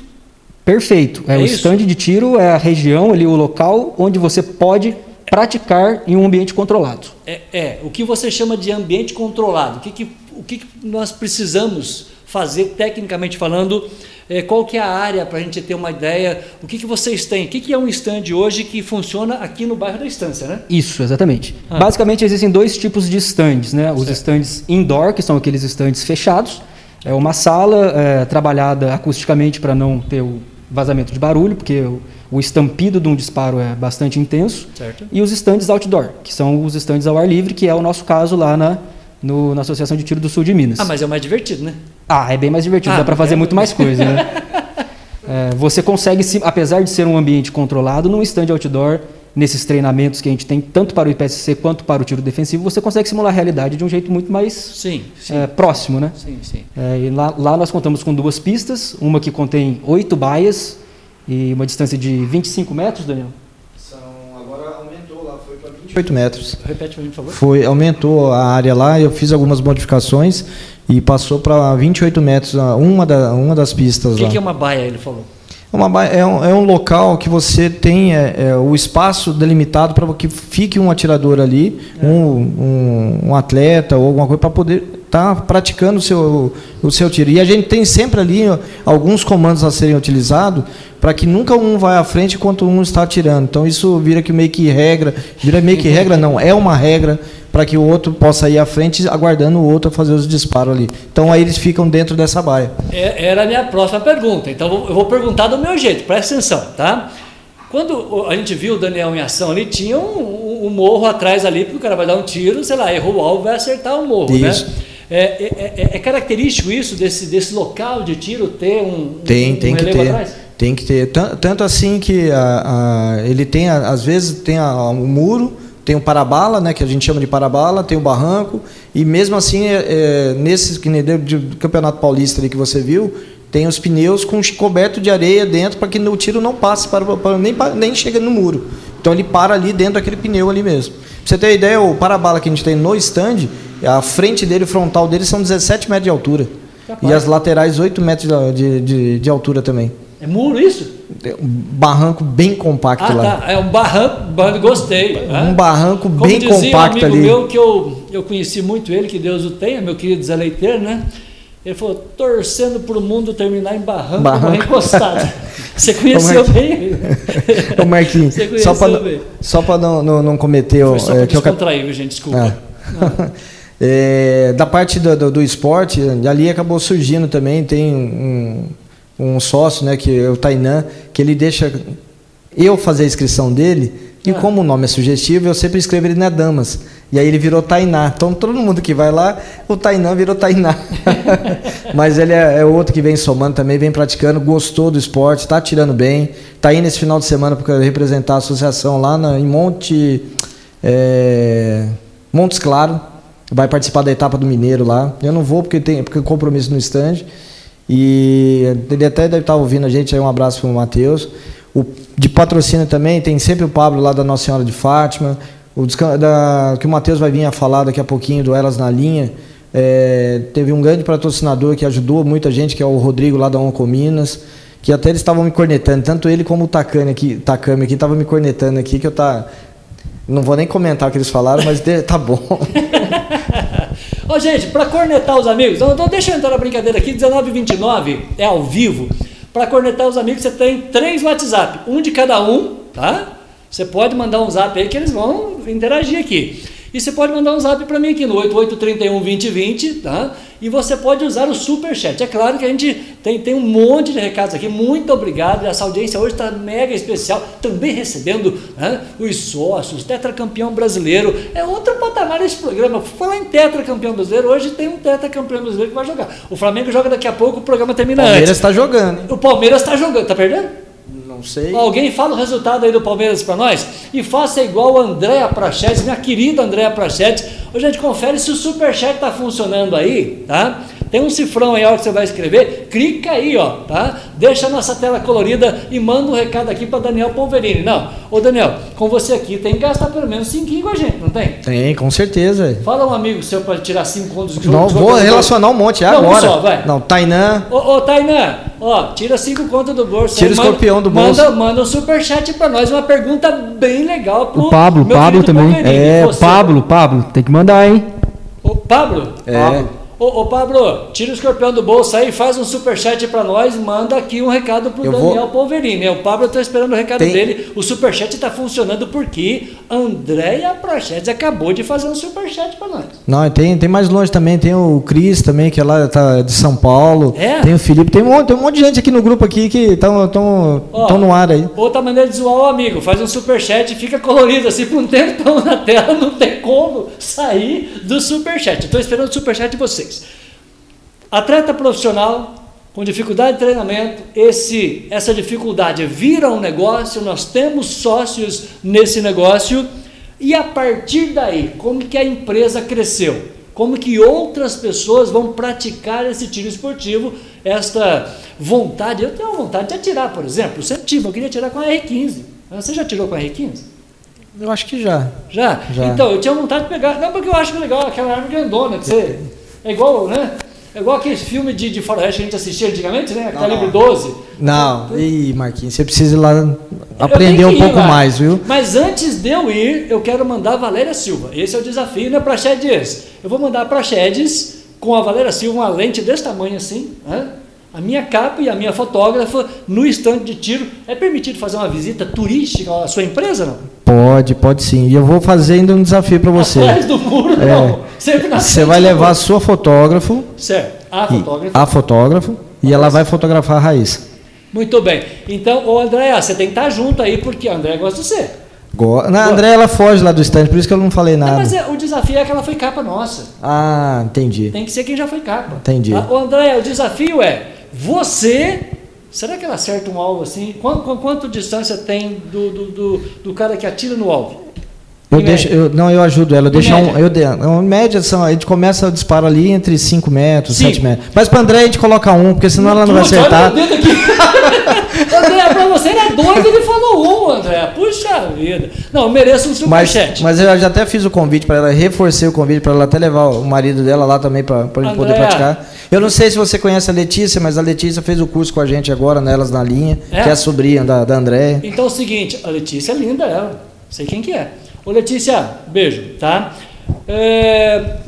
Perfeito. É, é o isso? stand de tiro, é a região ali, o local onde você pode praticar em um ambiente controlado. É, é, o que você chama de ambiente controlado. O que, que, o que nós precisamos fazer, tecnicamente falando, é, qual que é a área para a gente ter uma ideia, o que, que vocês têm, o que, que é um stand hoje que funciona aqui no bairro da Estância, né? Isso, exatamente. Ah. Basicamente existem dois tipos de stands, né? Os certo. stands indoor, que são aqueles stands fechados, é uma sala é, trabalhada acusticamente para não ter o vazamento de barulho, porque o, estampido de um disparo é bastante intenso. Certo. E os stands outdoor, que são os stands ao ar livre, que é o nosso caso lá na, no, na Associação de Tiro do Sul de Minas. Ah, mas é o mais divertido, né? Ah, é bem mais divertido, ah, dá para fazer é... muito mais coisa, né? é, você consegue, apesar de ser um ambiente controlado, num stand outdoor, nesses treinamentos que a gente tem, tanto para o IPSC quanto para o tiro defensivo, você consegue simular a realidade de um jeito muito mais sim, sim. É, próximo, né? Sim, sim. É, lá, lá, nós contamos com duas pistas, uma que contém oito baias e uma distância de 25 metros, Daniel? São, agora aumentou lá, foi para 28 metros. Repete para mim, por favor. Foi, aumentou a área lá, eu fiz algumas modificações e passou para 28 metros, uma, da, uma das pistas o que lá. O que é uma baia, ele falou? Uma, é, um, é um local que você tem é, é, o espaço delimitado para que fique um atirador ali, é. um, um, um, atleta ou alguma coisa para poder estar tá praticando o seu, o seu tiro. E a gente tem sempre ali alguns comandos a serem utilizados para que nunca um vá à frente enquanto um está atirando. Então isso vira que meio que regra, vira meio que regra não, é uma regra para que o outro possa ir à frente aguardando o outro fazer os disparos ali. Então aí eles ficam dentro dessa baia. É, era a minha próxima pergunta. Então eu vou perguntar do meu jeito, presta atenção, tá? Quando a gente viu o Daniel em ação ali, tinha um, um, morro atrás ali, porque o cara vai dar um tiro, sei lá, errou o alvo, vai acertar o morro, né? isso. né? É, é, é, é, característico isso desse, desse local de tiro ter um, tem, um, tem um que ter. atrás? Tem que ter. Tanto assim que a, a, ele tem, às vezes, tem o um muro, tem o parabala, né, que a gente chama de parabala, tem o barranco, e mesmo assim, é, é, nesse que nem do Campeonato Paulista ali que você viu, tem os pneus com coberto de areia dentro para que o tiro não passe, para, para nem, nem chega no muro. Então ele para ali dentro daquele pneu ali mesmo. Pra você ter ideia, o parabala que a gente tem no stand, a frente dele, o frontal dele são 17 metros de altura. Capaz. E as laterais 8 metros de, de, de altura também. É muro isso? É um barranco bem compacto ah, lá. Tá. É um barranco, gostei. Um né? barranco Como bem compacto um amigo ali. meu que eu, eu conheci muito ele, que Deus o tenha, meu querido Zé Leiteiro, né? Ele falou, torcendo para o mundo terminar em barranco, barranco. encostado. Você conheceu bem? Ô Marquinhos, só para só para não, não, não cometer... Foi só para é, descontrair, eu... gente, desculpa. Ah. é, da parte do, do, do, esporte, ali acabou surgindo também, tem um um sócio, né, que é o Tainan, que ele deixa eu fazer a inscrição dele, e ah. como o nome é sugestivo, eu sempre escrevo ele na Damas. E aí ele virou Tainá. Então todo mundo que vai lá, o Tainan virou Tainá. Mas ele é, é, outro que vem somando também, vem praticando, gostou do esporte, está tirando bem. Está indo esse final de semana para representar a associação lá na, em Monte. É, Montes Claro. Vai participar da etapa do Mineiro lá. Eu não vou porque tem porque compromisso no estande. E ele até deve estar ouvindo a gente aí, um abraço para o Matheus. De patrocínio também, tem sempre o Pablo lá da Nossa Senhora de Fátima. O da, que o Matheus vai vir a falar daqui a pouquinho do Elas na Linha. É, teve um grande patrocinador que ajudou muita gente, que é o Rodrigo lá da Onco Minas, que até eles estavam me cornetando, tanto ele como o Takami aqui, Takami aqui estavam me cornetando aqui, que eu tá. Não vou nem comentar o que eles falaram, mas tá bom. Ó, gente, para cornetar os amigos, então, deixa eu entrar na brincadeira aqui, 1929 é ao vivo. Para cornetar os amigos, você tem três WhatsApp, um de cada um, tá? Você pode mandar um zap aí que eles vão interagir aqui. E você pode mandar um zap para mim aqui no 8831 2020, tá? E você pode usar o super chat. É claro que a gente tem, tem um monte de recados aqui. Muito obrigado. Essa audiência hoje está mega especial. Também recebendo né, os sócios, tetracampeão brasileiro. É outro patamar esse programa. Falar em tetracampeão brasileiro, hoje tem um tetracampeão brasileiro que vai jogar. O Flamengo joga daqui a pouco, o programa termina Palmeiras antes. O Palmeiras está jogando. O Palmeiras está jogando. Está perdendo? Não sei. Alguém fala o resultado aí do Palmeiras para nós? E faça igual a Andréa Prachetes, minha querida Andréa Prachetes. Ô, gente, confere se o Superchat está funcionando aí, tá? Tem um cifrão aí, a hora que você vai escrever, clica aí, ó, tá? Deixa a nossa tela colorida e manda um recado aqui para Daniel Polverini. Não, ô Daniel, com você aqui tem que gastar pelo menos 5 com a gente, não tem? Tem, com certeza. Fala um amigo seu para tirar 5 contos do Não, vou relacionar um monte, é não, agora. Um só, vai. Não, Tainan. Ô, ô Tainan, ó, tira 5 contos do bolso. Tira o escorpião do bolso. Manda, manda um superchat para nós, uma pergunta bem legal pro O Pablo, Pablo também. É, Pablo, Pablo, tem que mandar, hein? O Pablo? É. Pablo. Ô, ô, Pablo, tira o escorpião do bolso aí, faz um superchat para nós, manda aqui um recado pro eu Daniel vou... Polverini. O Pablo está esperando o recado Tem... dele. O superchat está funcionando porque Andréia Prochetes acabou de fazer um superchat para nós. Não, tem, tem mais longe também, tem o Cris também, que é lá tá de São Paulo. É? Tem o Felipe, tem um, tem um monte de gente aqui no grupo aqui que estão no ar aí. Outra maneira de zoar o amigo, faz um superchat e fica colorido assim por um tempão na tela, não tem como sair do superchat. Estou esperando o superchat de vocês. Atleta profissional com dificuldade de treinamento, esse, essa dificuldade vira um negócio, nós temos sócios nesse negócio, e a partir daí, como que a empresa cresceu? Como que outras pessoas vão praticar esse tiro esportivo, esta vontade, eu tenho uma vontade de atirar, por exemplo, eu sempre tive, eu queria atirar com a R15. Você já tirou com a R15? Eu acho que já. Já? já. Então, eu tinha vontade de pegar, não porque eu acho legal aquela arma grandona, que você é igual, né? É igual aquele filme de, de faroeste que a gente assistia antigamente, né? Calibre 12. Não, ih, Marquinhos, você precisa ir lá aprender um pouco lá. mais, viu? Mas antes de eu ir, eu quero mandar a Valéria Silva. Esse é o desafio, né? Para Chedes. Eu vou mandar para Chedes com a Valéria Silva uma lente desse tamanho assim, né? A minha capa e a minha fotógrafa no estande de tiro. É permitido fazer uma visita turística à sua empresa, não? Pode, pode sim. E eu vou fazer ainda um desafio para você. Atrás do muro, é. não. Você vai levar a sua fotógrafo. Certo. A fotógrafa. A fotógrafo. E ela vai fotografar a Raíssa. Muito bem. Então, ô André, você tem que estar junto aí, porque a André gosta de você. Go... Na André, ela foge lá do stand, por isso que eu não falei nada. Não, mas é, o desafio é que ela foi capa nossa. Ah, entendi. Tem que ser quem já foi capa. Entendi. Tá? Ô André, o desafio é você Será que ela acerta um alvo assim? Quanto, quanto distância tem do, do, do, do, cara que atira no alvo? Eu deixo, eu, não, eu ajudo ela. Eu deixo um, eu, em média, são, a gente começa o disparo ali entre 5 metros, 7 metros. Mas para André a gente coloca um, porque senão ela não vai acertar. Olha aqui. André, para você ele é doido, ele falou um, André. Puxa vida. Não, eu mereço um superchat. Mas, mas eu já até fiz o convite para ela, reforcei o convite para ela até levar o marido dela lá também para a gente poder praticar. Eu não sei se você conhece a Letícia, mas a Letícia fez o curso com a gente agora, nelas na linha, é? que é a sobrinha da, da André. Então é o seguinte, a Letícia é linda ela. Sei quem que é. Ô Letícia, beijo, tá? É,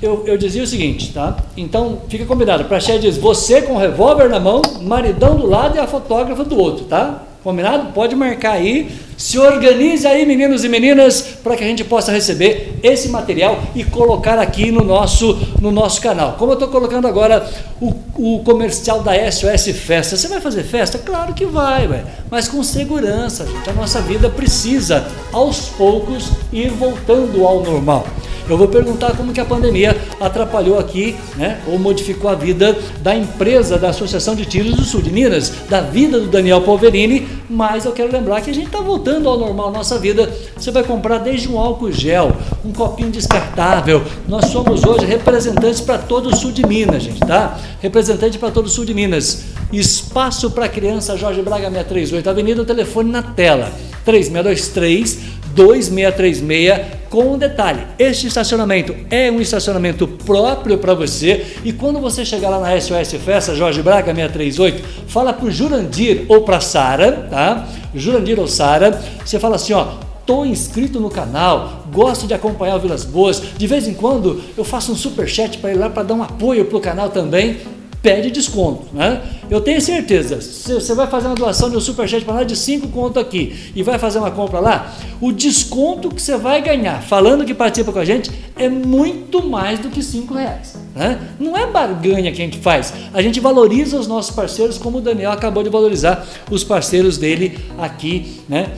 eu, eu, dizia o seguinte, tá? Então fica combinado. Pra diz você com o revólver na mão, maridão do lado e a fotógrafa do outro, tá? Combinado? Pode marcar aí. Se organize aí, meninos e meninas, para que a gente possa receber esse material e colocar aqui no nosso, no nosso canal. Como eu estou colocando agora o, o, comercial da SOS Festa. Você vai fazer festa? Claro que vai, véio, mas com segurança, gente. A nossa vida precisa, aos poucos, ir voltando ao normal. Eu vou perguntar como que a pandemia atrapalhou aqui, né, ou modificou a vida da empresa da Associação de Tiros do Sul de Minas, da vida do Daniel Polverini, mas eu quero lembrar que a gente está voltando ao normal nossa vida. Você vai comprar desde um álcool gel, um copinho descartável. Nós somos hoje representantes para todo o sul de Minas, gente, tá? Representante para todo o sul de Minas. Espaço para criança Jorge Braga 638, Avenida, o telefone na tela. 3623 2636 com um detalhe, este estacionamento é um estacionamento próprio para você e quando você chegar lá na SOS Festa Jorge Braga 638, fala para o Jurandir ou para Sara, tá? Jurandir ou Sara, você fala assim, ó, Estou inscrito no canal, gosto de acompanhar o Vilas Boas. De vez em quando eu faço um super chat para ir lá para dar um apoio para o canal também pede desconto. Né? Eu tenho certeza, você vai fazer uma doação de um superchat para lá de 5 conto aqui e vai fazer uma compra lá, o desconto que você vai ganhar, falando que participa com a gente, é muito mais do que 5 reais. Né? Não é barganha que a gente faz, a gente valoriza os nossos parceiros como o Daniel acabou de valorizar os parceiros dele aqui, né?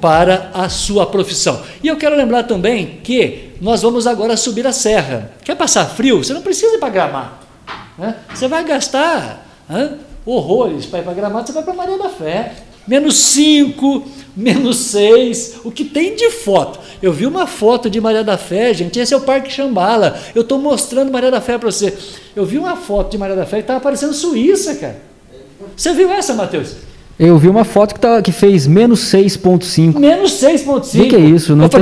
para a sua profissão. E eu quero lembrar também que nós vamos agora subir a serra. Quer passar frio? Você não precisa ir para Gramado. Né? Você vai gastar hein, horrores para ir para Gramado, você vai para Maria da Fé. Menos 5, menos 6, o que tem de foto? Eu vi uma foto de Maria da Fé, gente, esse é o Parque Chambala. Eu estou mostrando Maria da Fé para você. Eu vi uma foto de Maria da Fé que estava parecendo Suíça, cara. Você viu essa, Matheus? Eu vi uma foto que, tá, que fez menos 6,5. Menos 6,5? O que é isso? Não tem,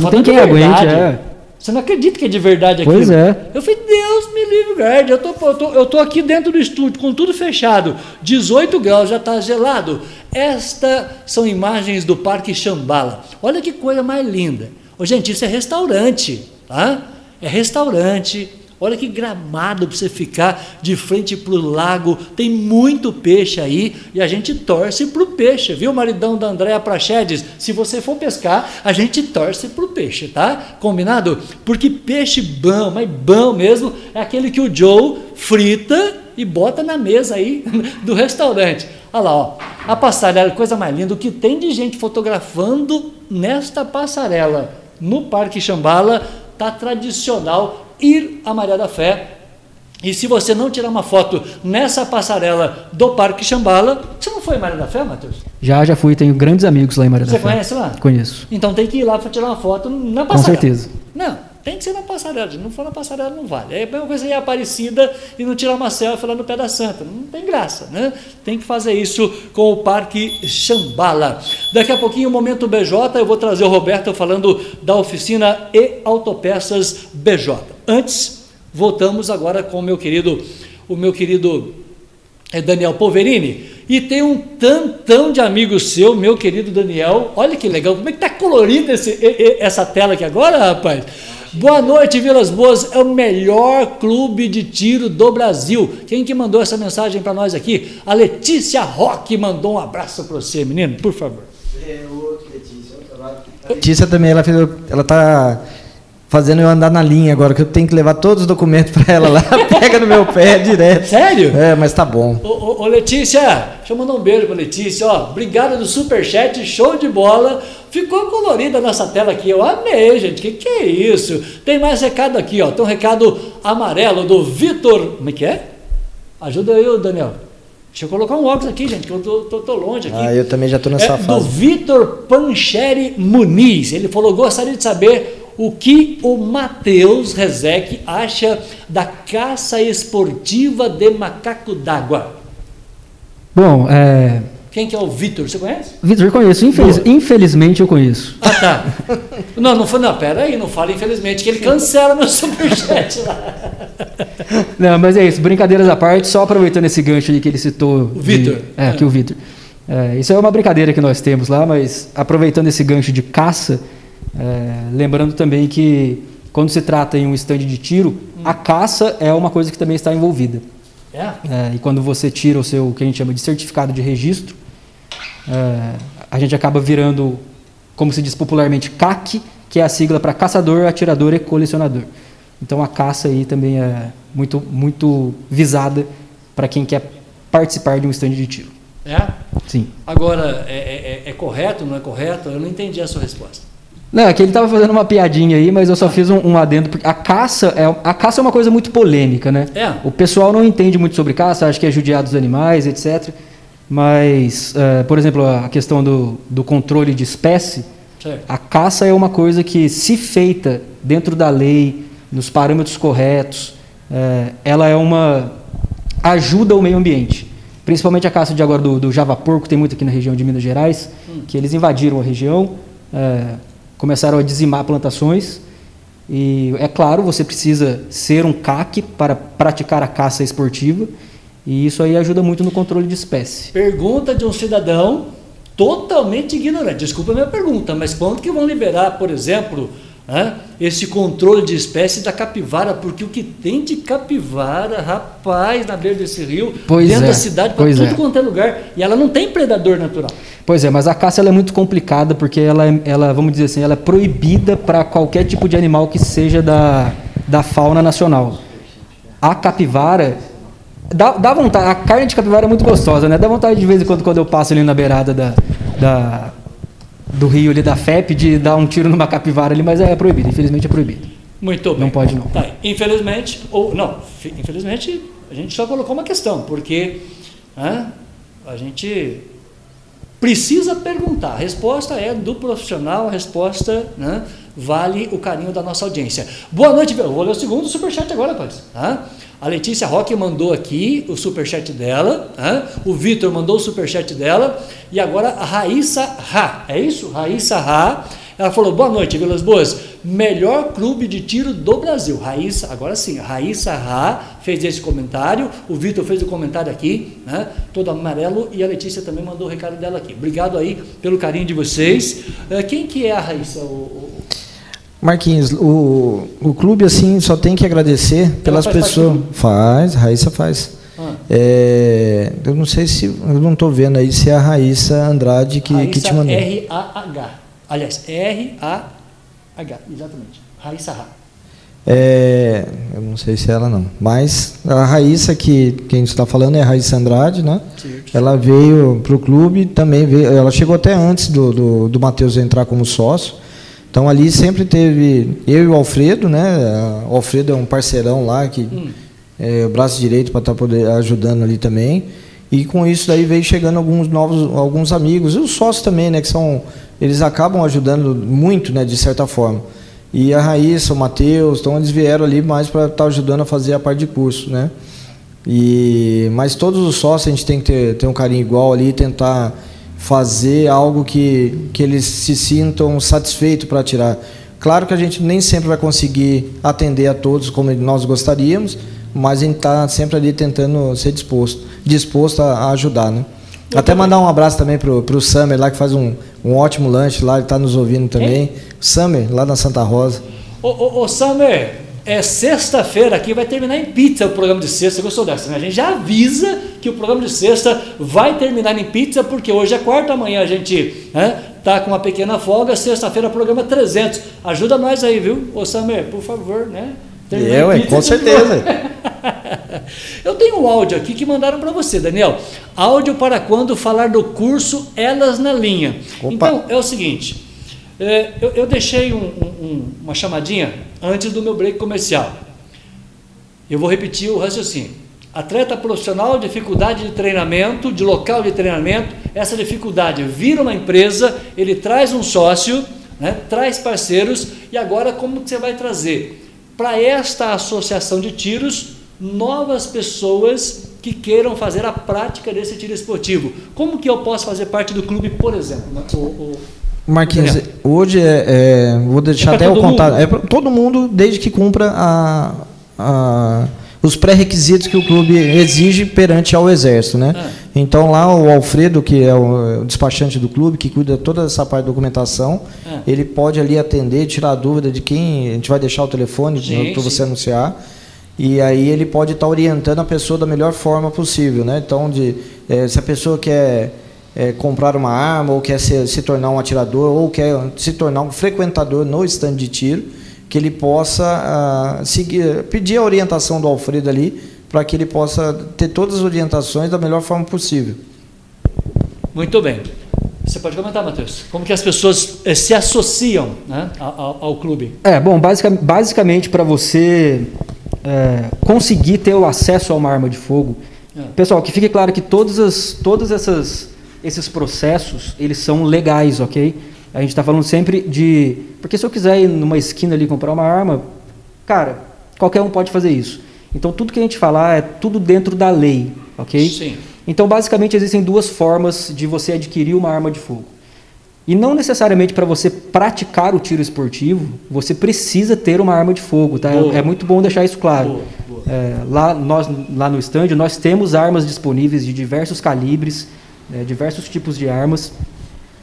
não tem quem aguente. É. Você não acredita que é de verdade aquilo? Pois é. Eu falei, Deus me livre, guarde. Eu tô, eu, tô, eu tô aqui dentro do estúdio com tudo fechado, 18 graus, já está gelado. Estas são imagens do Parque Chambala. Olha que coisa mais linda. Ô, gente, isso é restaurante, tá? É restaurante, Olha que gramado para você ficar de frente para o lago. Tem muito peixe aí e a gente torce para o peixe, viu, maridão da Andréa Prachedes? Se você for pescar, a gente torce para o peixe, tá? Combinado? Porque peixe bom, mas bom mesmo, é aquele que o Joe frita e bota na mesa aí do restaurante. Olha lá, ó, a passarela, coisa mais linda, o que tem de gente fotografando nesta passarela no Parque Xambala, tá tradicional ir à Maria da Fé. E se você não tirar uma foto nessa passarela do Parque Xambala, você não foi em Maria da Fé, Matheus? Já, já fui, tenho grandes amigos lá em Maria você da Fé. Você conhece lá? Conheço. Então tem que ir lá para tirar uma foto na passarela. Com certeza. Não, tem que ser na passarela. Se não for na passarela, não vale. É a mesma coisa ir Aparecida e não tirar uma selfie lá no pé da Santa. Não tem graça, né? Tem que fazer isso com o Parque Xambala. Daqui a pouquinho, o Momento BJ, eu vou trazer o Roberto falando da oficina e autopeças BJ. Antes, voltamos agora com o meu querido, o meu querido é Daniel Poverini. E tem um tantão de amigos seu, meu querido Daniel. Olha que legal, como é que está colorida essa tela aqui agora, rapaz? Boa noite, Vilas Boas. É o melhor clube de tiro do Brasil. Quem que mandou essa mensagem para nós aqui? A Letícia Roque mandou um abraço para você, menino, por favor. É, outro Letícia. Letícia também, ela fez, ela tá fazendo eu andar na linha agora, que eu tenho que levar todos os documentos para ela lá, pega no meu pé direto. Sério? É, mas tá bom. Ô, ô, ô Letícia, deixa eu mandar um beijo pra Letícia, ó, obrigado do superchat, show de bola, ficou colorida a nossa tela aqui, eu amei, gente, que que é isso? Tem mais recado aqui, ó, tem um recado amarelo do Vitor, como é que é? Ajuda aí, Daniel. Deixa eu colocar um óculos aqui, gente, que eu tô, tô, tô longe aqui. Ah, eu também já tô nessa é, fase. Do Vitor Pancheri Muniz. Ele falou: gostaria de saber o que o Matheus Rezec acha da caça esportiva de macaco d'água. Bom, é... Quem que é o Vitor? Você conhece? Vitor, eu conheço. Infeliz... Infelizmente eu conheço. Ah, tá. não, não foi, não, pera aí, não fala infelizmente, que ele cancela meu superchat lá. Não, mas é isso, brincadeiras à parte, só aproveitando esse gancho ali que ele citou. O Vitor. É, é, que o Vitor. É, isso é uma brincadeira que nós temos lá, mas aproveitando esse gancho de caça, é, lembrando também que quando se trata em um estande de tiro, hum. a caça é uma coisa que também está envolvida. É? é? e quando você tira o seu, o que a gente chama de certificado de registro, é, a gente acaba virando, como se diz popularmente, CAC, que é a sigla para caçador, atirador e colecionador. Então a caça aí também é muito, muito visada para quem quer participar de um estande de tiro. É? Sim. Agora, é, é, é correto, não é correto? Eu não entendi a sua resposta. Não, é que ele estava fazendo uma piadinha aí, mas eu só fiz um, um, adendo. Porque a caça, é, a caça é uma coisa muito polêmica, né? É. O pessoal não entende muito sobre caça, acha que é judiar dos animais, etc. Mas, uh, por exemplo, a questão do, do controle de espécie, certo. a caça é uma coisa que, se feita dentro da lei, nos parâmetros corretos, uh, ela é uma. ajuda o meio ambiente. Principalmente a caça de agora do, do Java Porco, tem muito aqui na região de Minas Gerais, hum. que eles invadiram a região. Uh, começaram a dizimar plantações. E é claro, você precisa ser um CAC para praticar a caça esportiva, e isso aí ajuda muito no controle de espécie. Pergunta de um cidadão totalmente ignorante. Desculpa a minha pergunta, mas quando que vão liberar, por exemplo, esse controle de espécie da capivara, porque o que tem de capivara, rapaz, na beira desse rio, pois dentro é, da cidade, para tudo é. quanto é lugar, e ela não tem predador natural. Pois é, mas a caça é muito complicada porque ela, é, ela, vamos dizer assim, ela é proibida para qualquer tipo de animal que seja da, da fauna nacional. A capivara dá, dá vontade, a carne de capivara é muito gostosa, né? Dá vontade de vez em quando quando eu passo ali na beirada da, da do rio ali da FEP de dar um tiro numa capivara ali, mas é proibido, infelizmente é proibido. Muito bem. Não pode não. Tá, infelizmente, ou não, infelizmente a gente só colocou uma questão, porque a gente precisa perguntar. A resposta é do profissional, a resposta né, vale o carinho da nossa audiência. Boa noite, eu vou ler o segundo superchat agora, rapaz. Tá? A Letícia Roque mandou aqui o superchat dela, né? o Vitor mandou o superchat dela, e agora a Raíssa Ra, é isso? Raíssa Ra, ela falou, boa noite, Vilas Boas, melhor clube de tiro do Brasil. Raíssa, agora sim, Raíssa Ra fez esse comentário, o Vitor fez o comentário aqui, né? todo amarelo, e a Letícia também mandou o recado dela aqui. Obrigado aí pelo carinho de vocês. Uh, quem que é a Raíssa? O... Marquinhos, o, o clube assim só tem que agradecer pelas pessoas. Faz, Raíssa faz. Ah. É, eu não sei se. Eu não estou vendo aí se é a Raíssa Andrade que, Raíssa que te mandou. R-A-H. Aliás, R-A-H, exatamente. Raíssa Ra. É, eu não sei se é ela não. Mas a Raíssa, que quem está falando é a Raíssa Andrade, né? Ela veio para o clube, também veio, ela chegou até antes do, do, do Matheus entrar como sócio. Então ali sempre teve eu e o Alfredo, né? O Alfredo é um parceirão lá que hum. é o braço direito para estar tá poder ajudando ali também. E com isso daí veio chegando alguns novos, alguns amigos e os sócios também, né? Que são, eles acabam ajudando muito, né? De certa forma. E a Raíssa, o Matheus, então eles vieram ali mais para estar tá ajudando a fazer a parte de curso, né? E, mas todos os sócios a gente tem que ter, ter um carinho igual ali, tentar fazer algo que, que eles se sintam satisfeitos para tirar. Claro que a gente nem sempre vai conseguir atender a todos como nós gostaríamos, mas a gente está sempre ali tentando ser disposto, disposto a, a ajudar, né? Eu Até também. mandar um abraço também pro, pro Summer lá que faz um, um ótimo lanche lá, ele está nos ouvindo também. Summer, lá na Santa Rosa. Ô, ô, ô Summer, é sexta-feira aqui, vai terminar em pizza o programa de sexta. Gostou dessa? Né? A gente já avisa que o programa de sexta vai terminar em pizza, porque hoje é quarta, amanhã a gente né, tá com uma pequena folga. Sexta-feira, programa 300. Ajuda nós aí, viu? Ô Samer, por favor, né? Eu, é, com certeza. Eu tenho um áudio aqui que mandaram para você, Daniel. Áudio para quando falar do curso Elas na Linha. Opa. Então, é o seguinte. É, eu, eu, deixei um, um, uma chamadinha antes do meu break comercial. Eu vou repetir o raciocínio. Atleta profissional, dificuldade de treinamento, de local de treinamento, essa dificuldade vira uma empresa, ele traz um sócio, né, traz parceiros, e agora como que você vai trazer para esta associação de tiros novas pessoas que queiram fazer a prática desse tiro esportivo. Como que eu posso fazer parte do clube, por exemplo? O, o Marquinhos, hoje é, é, vou deixar é até o contato. É para todo mundo, desde que cumpra a, a, os pré-requisitos que o clube exige perante ao Exército, né? Ah. Então lá o Alfredo, que é o, o, despachante do clube, que cuida toda essa parte de documentação, ah. ele pode ali atender, tirar a dúvida de quem. A gente vai deixar o telefone para você anunciar. E aí ele pode estar tá orientando a pessoa da melhor forma possível, né? Então, de, é, se a pessoa quer é, comprar uma arma, ou quer se, se tornar um atirador, ou quer se tornar um frequentador no stand de tiro, que ele possa uh, seguir, pedir a orientação do Alfredo ali, para que ele possa ter todas as orientações da melhor forma possível. Muito bem. Você pode comentar, Matheus, como que as pessoas eh, se associam né, ao, ao, clube? É, bom, basicamente, basicamente para você é, conseguir ter o acesso a uma arma de fogo. É. Pessoal, que fique claro que todas, as, todas essas, esses processos, eles são legais, ok? A gente está falando sempre de... Porque se eu quiser ir numa esquina ali comprar uma arma, cara, qualquer um pode fazer isso. Então, tudo que a gente falar é tudo dentro da lei, ok? Sim. Então, basicamente, existem duas formas de você adquirir uma arma de fogo. E não necessariamente para você praticar o tiro esportivo, você precisa ter uma arma de fogo, tá? Boa. É muito bom deixar isso claro. Boa, boa. É, lá, nós, lá no stand nós temos armas disponíveis de diversos calibres, né, diversos tipos de armas,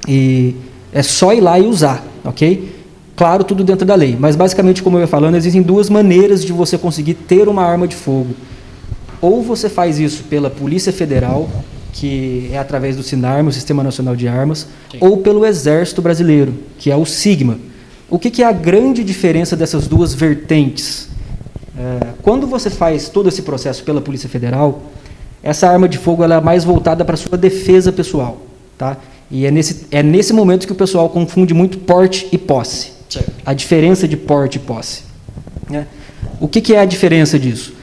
e é só ir lá e usar, ok? Claro, tudo dentro da lei, mas basicamente, como eu ia falando, existem duas maneiras de você conseguir ter uma arma de fogo. Ou você faz isso pela Polícia Federal, que é através do SINARMA, o Sistema Nacional de Armas, Sim. ou pelo Exército Brasileiro, que é o SIGMA. O que, que é a grande diferença dessas duas vertentes? É, quando você faz todo esse processo pela Polícia Federal, essa arma de fogo ela é mais voltada para a sua defesa pessoal. Tá? E é nesse, é nesse momento que o pessoal confunde muito porte e posse. Certo. A diferença de porte e posse. Né? O que, que é a diferença disso?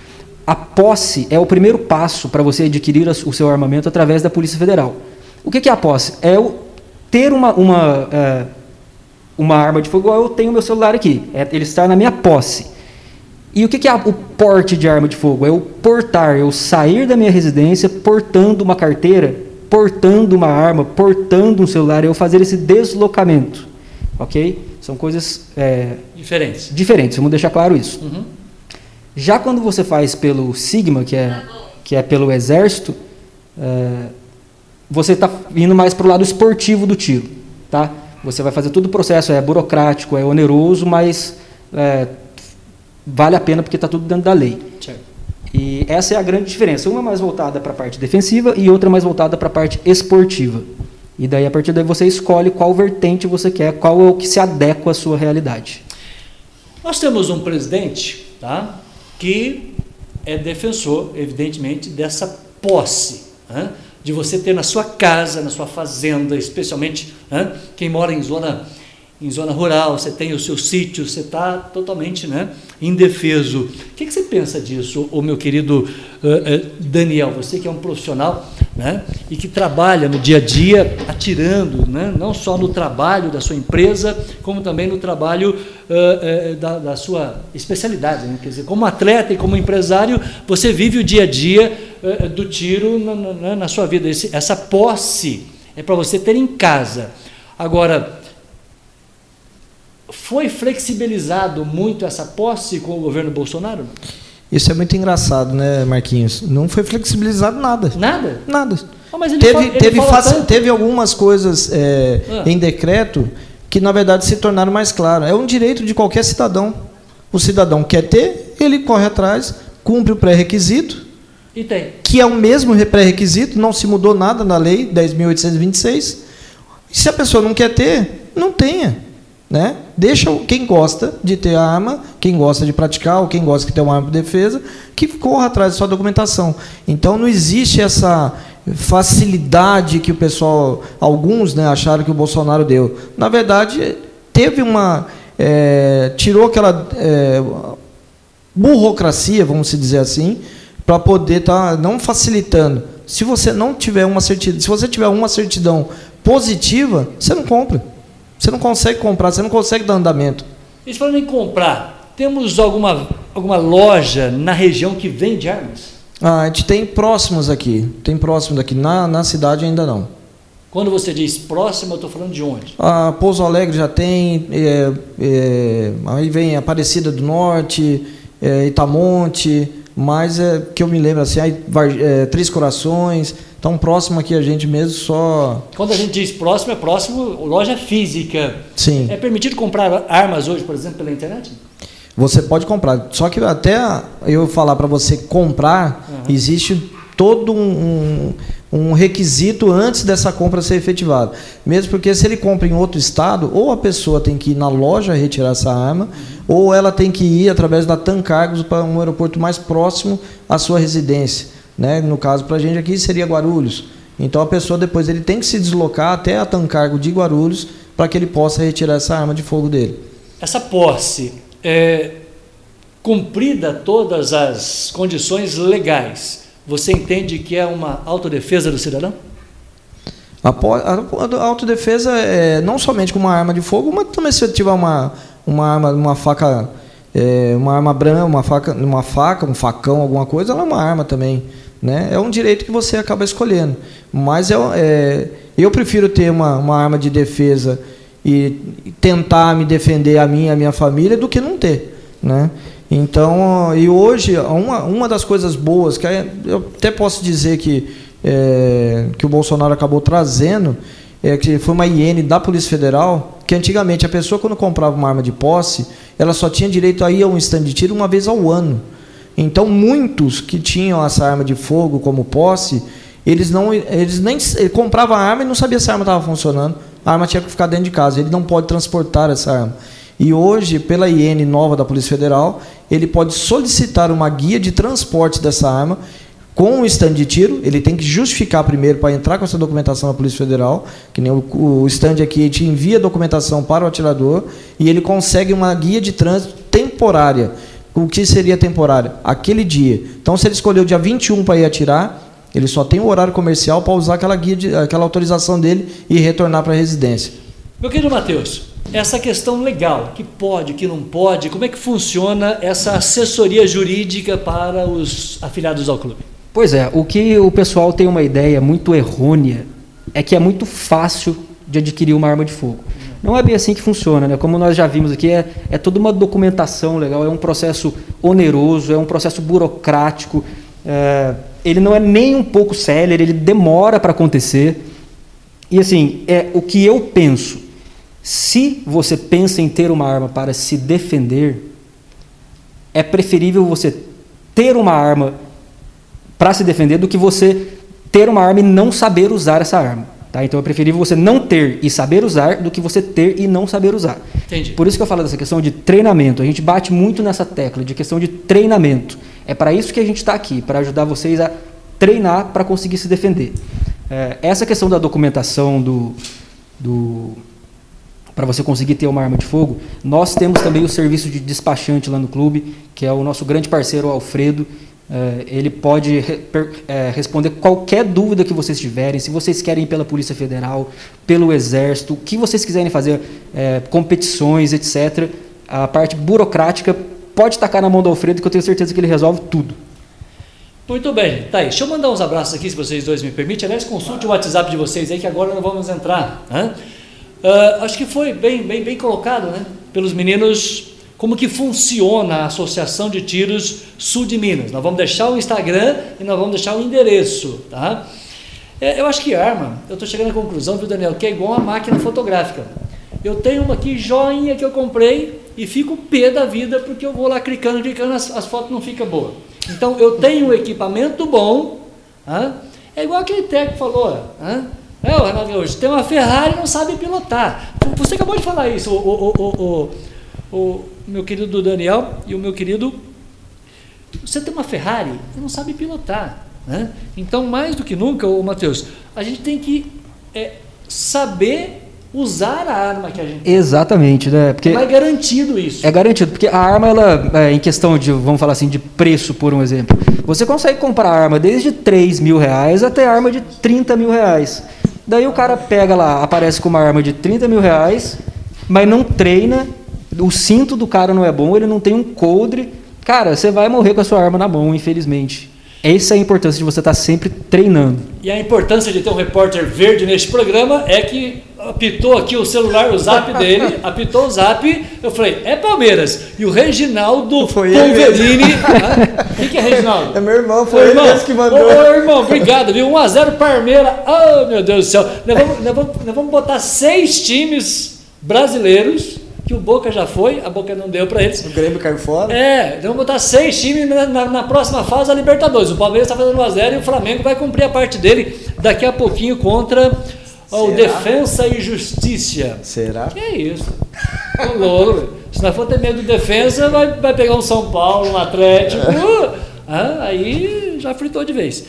a posse é o primeiro passo para você adquirir o seu armamento através da Polícia Federal. O que é a posse? É o ter uma, uma, é, uma arma de fogo, eu tenho meu celular aqui, é, ele está na minha posse. E o que é o porte de arma de fogo? É o portar, eu sair da minha residência portando uma carteira, portando uma arma, portando um celular, eu fazer esse deslocamento. Ok? São coisas é, diferentes. Diferentes, vamos deixar claro isso. Uhum. Já quando você faz pelo Sigma, que é, que é pelo exército, é, você está indo mais para o lado esportivo do tiro. Tá? Você vai fazer todo o processo, é burocrático, é oneroso, mas é, vale a pena porque está tudo dentro da lei. Certo. E essa é a grande diferença. Uma é mais voltada para a parte defensiva e outra mais voltada para a parte esportiva. E daí, a partir daí, você escolhe qual vertente você quer, qual é o que se adequa à sua realidade. Nós temos um presidente tá, que é defensor, evidentemente, dessa posse. Né, de você ter na sua casa, na sua fazenda, especialmente né, quem mora em zona em zona rural, você tem o seu sítio, você está totalmente né, indefeso. O que, que, você pensa disso, o meu querido uh, uh, Daniel? Você que é um profissional né, e que trabalha no dia a dia atirando, né, não só no trabalho da sua empresa, como também no trabalho uh, da, da, sua especialidade. Né? Quer dizer, como atleta e como empresário, você vive o dia a dia do tiro na, na, na sua vida. Esse, essa posse é para você ter em casa. Agora, foi flexibilizado muito essa posse com o governo Bolsonaro? Isso é muito engraçado, né, Marquinhos? Não foi flexibilizado nada. Nada? Nada. Oh, teve, fala, teve, faci, teve algumas coisas é, ah. em decreto que, na verdade, se tornaram mais claras. É um direito de qualquer cidadão. O cidadão quer ter, ele corre atrás, cumpre o pré-requisito. E tem. Que é o mesmo pré-requisito, não se mudou nada na lei 10.826. E se a pessoa não quer ter, não tenha. Né? Deixa quem gosta de ter arma, quem gosta de praticar, ou quem gosta de ter uma arma de defesa, que corra atrás da sua documentação. Então não existe essa facilidade que o pessoal, alguns né, acharam que o Bolsonaro deu. Na verdade, teve uma. É, tirou aquela é, burocracia, vamos dizer assim, para poder estar tá, não facilitando. Se você não tiver uma certidão, se você tiver uma certidão positiva, você não compra. Você não consegue comprar, você não consegue dar andamento. E falando em comprar, temos alguma, alguma loja na região que vende armas? Ah, a gente tem próximos aqui. Tem próximos aqui. Na, na cidade ainda não. Quando você diz próximo, eu estou falando de onde? Ah, Pouso Alegre já tem. É, é, aí vem Aparecida do Norte, é, Itamonte, mas é que eu me lembro assim, aí, é, Três Corações. Tão próximo aqui a gente mesmo, só. Quando a gente diz próximo, é próximo loja física. Sim. É permitido comprar armas hoje, por exemplo, pela internet? Você pode comprar. Só que até eu falar para você comprar, uhum. existe todo um, um, um, requisito antes dessa compra ser efetivada. Mesmo porque se ele compra em outro estado, ou a pessoa tem que ir na loja retirar essa arma, ou ela tem que ir através da Tancargos para um aeroporto mais próximo à sua residência. Né? No caso, para a gente aqui seria Guarulhos. Então a pessoa depois ele tem que se deslocar até a Tancargo de Guarulhos para que ele possa retirar essa arma de fogo dele. Essa posse é cumprida todas as condições legais. Você entende que é uma autodefesa do cidadão? A, a, a autodefesa é não somente com uma arma de fogo, mas também se tiver uma, uma arma, uma faca, é, uma arma branca, uma faca, uma faca, um facão, alguma coisa, ela é uma arma também. Né? É um direito que você acaba escolhendo. Mas é, é, eu prefiro ter uma, uma arma de defesa e tentar me defender a mim e a minha família do que não ter. Né? Então, e hoje, uma, uma das coisas boas, que eu até posso dizer que, é, que o Bolsonaro acabou trazendo, é que foi uma IN da Polícia Federal, que antigamente a pessoa, quando comprava uma arma de posse, ela só tinha direito a ir a um stand de tiro uma vez ao ano. Então, muitos que tinham essa arma de fogo como posse, eles não, eles nem ele comprava a arma e não sabia se a arma estava funcionando. A arma tinha que ficar dentro de casa. Ele não pode transportar essa arma. E hoje, pela IN nova da Polícia Federal, ele pode solicitar uma guia de transporte dessa arma com o stand de tiro. Ele tem que justificar primeiro para entrar com essa documentação na Polícia Federal, que nem o, o stand aqui, te envia a documentação para o atirador e ele consegue uma guia de trânsito temporária o que seria temporário? Aquele dia. Então, se ele escolheu dia 21 para ir atirar, ele só tem o horário comercial para usar aquela, guia de, aquela autorização dele e retornar para a residência. Meu querido Matheus, essa questão legal, que pode, que não pode, como é que funciona essa assessoria jurídica para os afiliados ao clube? Pois é, o que o pessoal tem uma ideia muito errônea é que é muito fácil de adquirir uma arma de fogo. Não é bem assim que funciona, né? Como nós já vimos aqui, é, é toda uma documentação legal, é um processo oneroso, é um processo burocrático, é, ele não é nem um pouco célere, ele demora para acontecer. E assim, é o que eu penso. Se você pensa em ter uma arma para se defender, é preferível você ter uma arma para se defender do que você ter uma arma e não saber usar essa arma. Tá? Então é preferível você não ter e saber usar do que você ter e não saber usar. Entendi. Por isso que eu falo dessa questão de treinamento. A gente bate muito nessa tecla de questão de treinamento. É para isso que a gente está aqui, para ajudar vocês a treinar para conseguir se defender. É, essa questão da documentação do, do para você conseguir ter uma arma de fogo, nós temos também o serviço de despachante lá no clube, que é o nosso grande parceiro Alfredo. É, ele pode é, responder qualquer dúvida que vocês tiverem, se vocês querem ir pela Polícia Federal, pelo Exército, o que vocês quiserem fazer, é, competições, etc. A parte burocrática pode tacar na mão do Alfredo, que eu tenho certeza que ele resolve tudo. Muito bem, tá aí. Deixa eu mandar uns abraços aqui, se vocês dois me permitem. Aliás, consulte o WhatsApp de vocês aí, que agora nós vamos entrar. Né? Uh, acho que foi bem, bem, bem colocado, né? Pelos meninos, como que funciona a Associação de Tiros Sul de Minas. Nós vamos deixar o Instagram e nós vamos deixar o endereço, tá? É, eu acho que arma, eu estou chegando à conclusão, viu, Daniel, que é igual a máquina fotográfica. Eu tenho uma aqui, joinha, que eu comprei e fico pé da vida porque eu vou lá clicando, clicando, as, as fotos não ficam boas. Então, eu tenho um equipamento bom, hein? é igual aquele técnico falou, hein? É, o Renato hoje tem uma Ferrari e não sabe pilotar. Você acabou de falar isso, o, o, o, o, meu querido Daniel e o meu querido. Você tem uma Ferrari e não sabe pilotar. Né? Então, mais do que nunca, o Matheus, a gente tem que é, saber usar a arma que a gente Exatamente, né? Porque é garantido isso. É garantido, porque a arma, ela, é, em questão de, vamos falar assim, de preço, por um exemplo, você consegue comprar arma desde 3 mil reais até arma de 30 mil reais. Daí o cara pega lá, aparece com uma arma de 30 mil reais, mas não treina, o cinto do cara não é bom, ele não tem um coldre. Cara, você vai morrer com a sua arma na mão, infelizmente. Essa é a importância de você estar sempre treinando. E a importância de ter um repórter verde neste programa é que apitou aqui o celular, o zap dele, apitou o zap, eu falei, é Palmeiras. E o Reginaldo foi Polverini. O que, que, é Reginaldo? É meu irmão, foi irmão, ele que mandou. Ô, ô, irmão, obrigado, viu? 1x0 Palmeiras. Oh, meu Deus do céu. Nós vamos, nós, vamos, nós vamos botar seis times brasileiros que o Boca já foi, a Boca não deu para eles. O Grêmio caiu fora. É, então vamos botar seis times na, na, na próxima fase da Libertadores. O Palmeiras está fazendo 1x0 e o Flamengo vai cumprir a parte dele daqui a pouquinho contra o Defensa e Justiça. Será? Que é isso? O louco. Se nós for ter medo de defesa, vai, vai pegar um São Paulo, um Atlético. ah, aí já fritou de vez.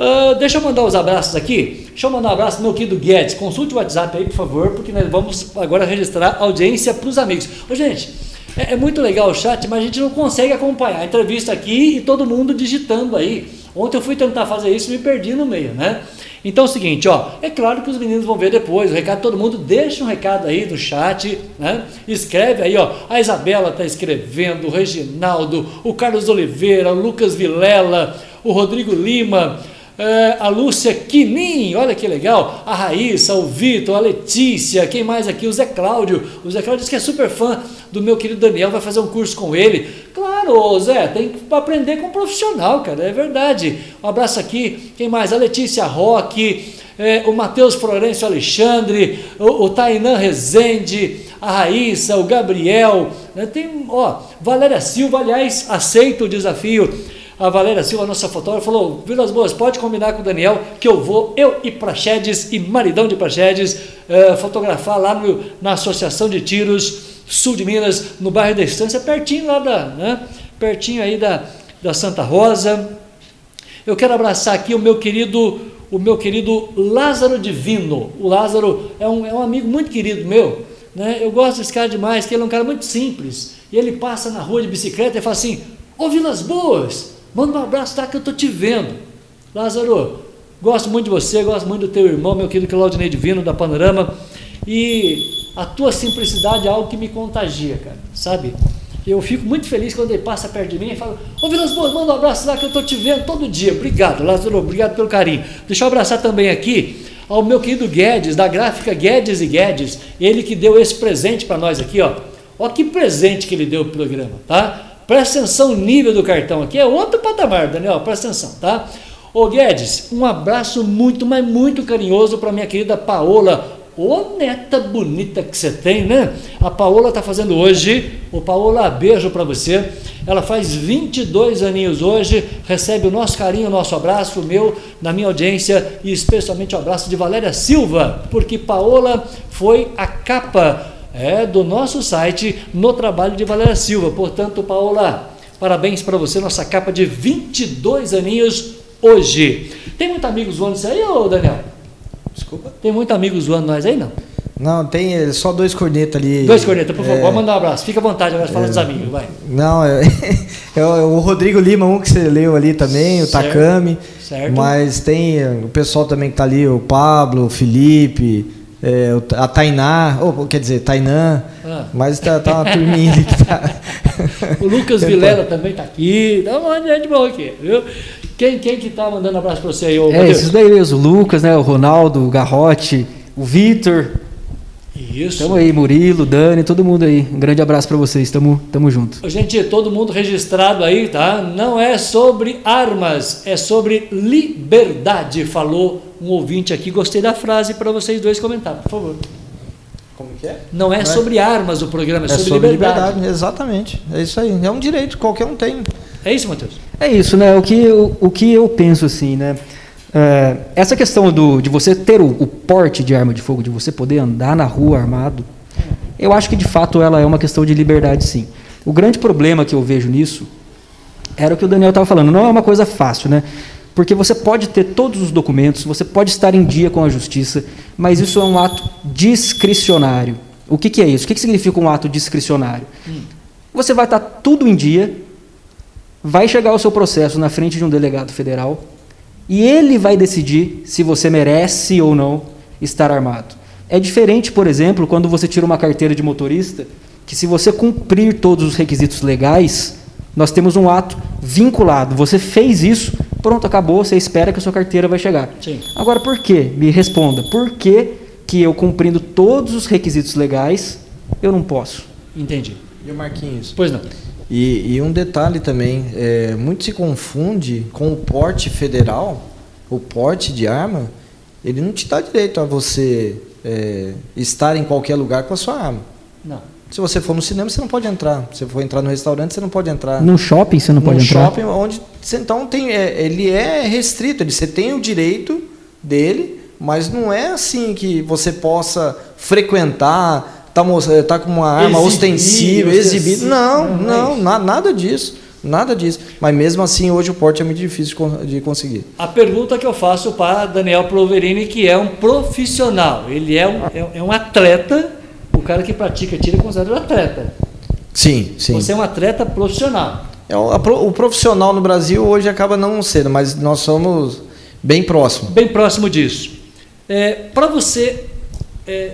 Uh, deixa eu mandar os abraços aqui. Deixa eu mandar um abraço meu querido Guedes. Consulte o WhatsApp aí, por favor, porque nós vamos agora registrar audiência para os amigos. Ô, gente, é, é, muito legal o chat, mas a gente não consegue acompanhar a entrevista aqui e todo mundo digitando aí. Ontem eu fui tentar fazer isso e me perdi no meio, né? Então é o seguinte, ó, é claro que os meninos vão ver depois, o recado todo mundo, deixa um recado aí no chat, né? Escreve aí, ó, a Isabela está escrevendo, o Reginaldo, o Carlos Oliveira, o Lucas Vilela, o Rodrigo Lima, é, a Lúcia Quinim, olha que legal, a Raíssa, o Vitor, a Letícia, quem mais aqui? O Zé Cláudio. O Zé Cláudio disse que é super fã do meu querido Daniel, vai fazer um curso com ele. Claro, Zé, tem que aprender com um profissional, cara, é verdade. Um abraço aqui, quem mais? A Letícia Roque, é, o Matheus Florencio Alexandre, o, o Tainan Rezende, a Raíssa, o Gabriel, né? tem, ó, Valéria Silva, aliás, aceita o desafio a Valéria Silva, nossa fotógrafa, falou: Vilas Boas, pode combinar com o Daniel que eu vou, eu e Praxedes e maridão de Praxedes, uh, fotografar lá no, na Associação de Tiros Sul de Minas, no bairro da Estância, pertinho lá da, né, pertinho aí da, da Santa Rosa. Eu quero abraçar aqui o meu querido, o meu querido Lázaro Divino. O Lázaro é um, é um amigo muito querido meu. Né? Eu gosto desse cara demais, que ele é um cara muito simples. E ele passa na rua de bicicleta e fala assim: Ô Vilas Boas, Manda um abraço, tá? Que eu tô te vendo. Lázaro, gosto muito de você, gosto muito do teu irmão, meu querido Claudinei Divino, da Panorama. E a tua simplicidade é algo que me contagia, cara, sabe? Eu fico muito feliz quando ele passa perto de mim e fala: Ô Vilas Boas, manda um abraço lá que eu tô te vendo todo dia. Obrigado, Lázaro, obrigado pelo carinho. Deixa eu abraçar também aqui ao meu querido Guedes, da gráfica Guedes e Guedes, ele que deu esse presente para nós aqui, ó. Ó que presente que ele deu pro programa, tá? Presta atenção, o nível do cartão aqui é outro patamar, Daniel, presta atenção, tá? Ô Guedes, um abraço muito, mas muito carinhoso para minha querida Paola Ô neta bonita que você tem, né? A Paola está fazendo hoje. O Paola, beijo para você. Ela faz 22 aninhos hoje. Recebe o nosso carinho, o nosso abraço, o meu, na minha audiência e especialmente o abraço de Valéria Silva, porque Paola foi a capa é, do nosso site no trabalho de Valéria Silva. Portanto, Paola, parabéns para você, nossa capa de 22 aninhos hoje. Tem muitos amigos zoando isso aí, ô Daniel? Desculpa? Tem muitos amigos zoando nós aí, não? Não, tem é, só dois cornetas ali. Dois cornetas, por favor. É, mandar um abraço. Fica à vontade, agora fala é, dos amigos, vai. Não, é, é, o Rodrigo Lima, um que você leu ali também, o certo, Takami. Certo. Mas tem é, o pessoal também que está ali, o Pablo, o Felipe, é, a Tainá, ou quer dizer, Tainã, ah. mas tá, tá uma turminha ali que tá. o Lucas Vilela também está aqui, tá um monte de gente boa aqui, viu? Quem, quem que tá mandando abraço para você aí, ô, É, esses daí mesmo, o Lucas, né, o Ronaldo, o Garrote, o Vitor. Isso. Tamo aí, Murilo, Dani, todo mundo aí. Um grande abraço para vocês, tamo, tamo junto. Gente, todo mundo registrado aí, tá? Não é sobre armas, é sobre liberdade, falou um ouvinte aqui. Gostei da frase para vocês dois comentar, por favor. Como que é? Não é, Não é sobre armas o programa, é, é sobre, sobre liberdade. liberdade. Exatamente, é isso aí. É um direito, qualquer um tem. É isso, Matheus? É isso, né? O que, o, o que eu penso assim, né? É, essa questão do, de você ter o, o, porte de arma de fogo, de você poder andar na rua armado, eu acho que de fato ela é uma questão de liberdade, sim. O grande problema que eu vejo nisso era o que o Daniel estava falando. Não é uma coisa fácil, né? Porque você pode ter todos os documentos, você pode estar em dia com a justiça, mas isso é um ato discricionário. O que, que é isso? O que, que significa um ato discricionário? Hum. Você vai estar tudo em dia, vai chegar o seu processo na frente de um delegado federal e ele vai decidir se você merece ou não estar armado. É diferente, por exemplo, quando você tira uma carteira de motorista, que se você cumprir todos os requisitos legais, nós temos um ato vinculado. Você fez isso, pronto, acabou, você espera que a sua carteira vai chegar. Sim. Agora, por quê? Me responda. Por que, que eu cumprindo todos os requisitos legais, eu não posso? Entendi. E o Marquinhos? Pois não. E, e um detalhe também, é, muito se confunde com o porte federal, o porte de arma, ele não te dá direito a você é, estar em qualquer lugar com a sua arma. Não. Se você for no cinema, você não pode entrar. Se você for entrar no restaurante, você não pode entrar. No shopping, você não pode entrar. No shopping, onde você, então tem, é, ele é restrito. Ele, você tem o direito dele, mas não é assim que você possa frequentar tá, tá com uma arma exibir, ostensiva, exibida. Não, não, não, nada disso. Nada disso. Mas mesmo assim, hoje o porte é muito difícil de conseguir. A pergunta que eu faço para Daniel Proverini, que é um profissional, ele é um, é, é um atleta, o cara que pratica tira é considerado atleta. Sim, sim. Você é um atleta profissional. É, o profissional no Brasil hoje acaba não sendo, mas nós somos bem próximos. Bem próximo disso. É, para você é,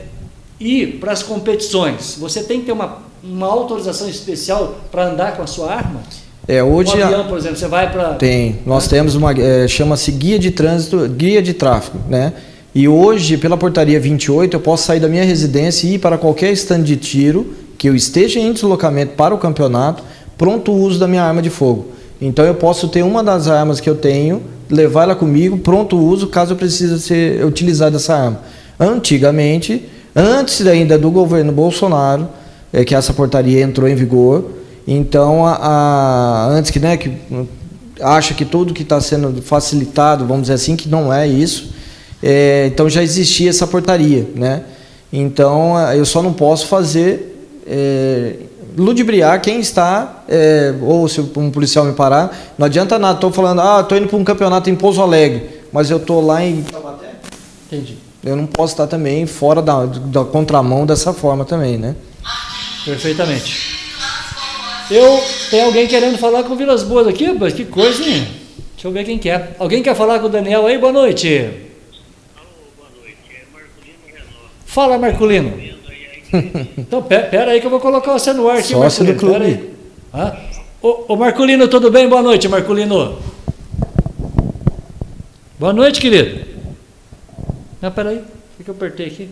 ir para as competições, você tem que ter uma, uma autorização especial para andar com a sua arma? É, hoje. Um avião, por exemplo, você vai para. Tem. Nós temos uma. É, Chama-se guia de trânsito, guia de tráfego, né? E hoje, pela portaria 28, eu posso sair da minha residência e ir para qualquer stand de tiro que eu esteja em deslocamento para o campeonato, pronto o uso da minha arma de fogo. Então eu posso ter uma das armas que eu tenho, levar ela comigo, pronto o uso, caso eu precise ser utilizar essa arma. Antigamente, antes ainda do governo Bolsonaro, é que essa portaria entrou em vigor. Então, a, a antes que, né, que acha que tudo que está sendo facilitado, vamos dizer assim, que não é isso. É, então já existia essa portaria, né? Então eu só não posso fazer é, ludibriar quem está, é, ou se um policial me parar, não adianta nada, estou falando, ah, estou indo para um campeonato em Pouso Alegre, mas eu estou lá em Entendi eu não posso estar também fora da, da contramão dessa forma também, né? Perfeitamente. Eu tem alguém querendo falar com Vilas Boas aqui, mas que coisa, hein? Deixa eu ver quem quer. Alguém quer falar com o Daniel aí? Boa noite. Alô, boa noite. É Marculino Renó. Fala, Marculino. então, pera, aí que eu vou colocar você no ar aqui, Sócio Marculino. Do clube. Pera aí. Ah, ô, ô, Marculino, tudo bem? Boa noite, Marculino. Boa noite, querido. Não, peraí, o que eu apertei aqui?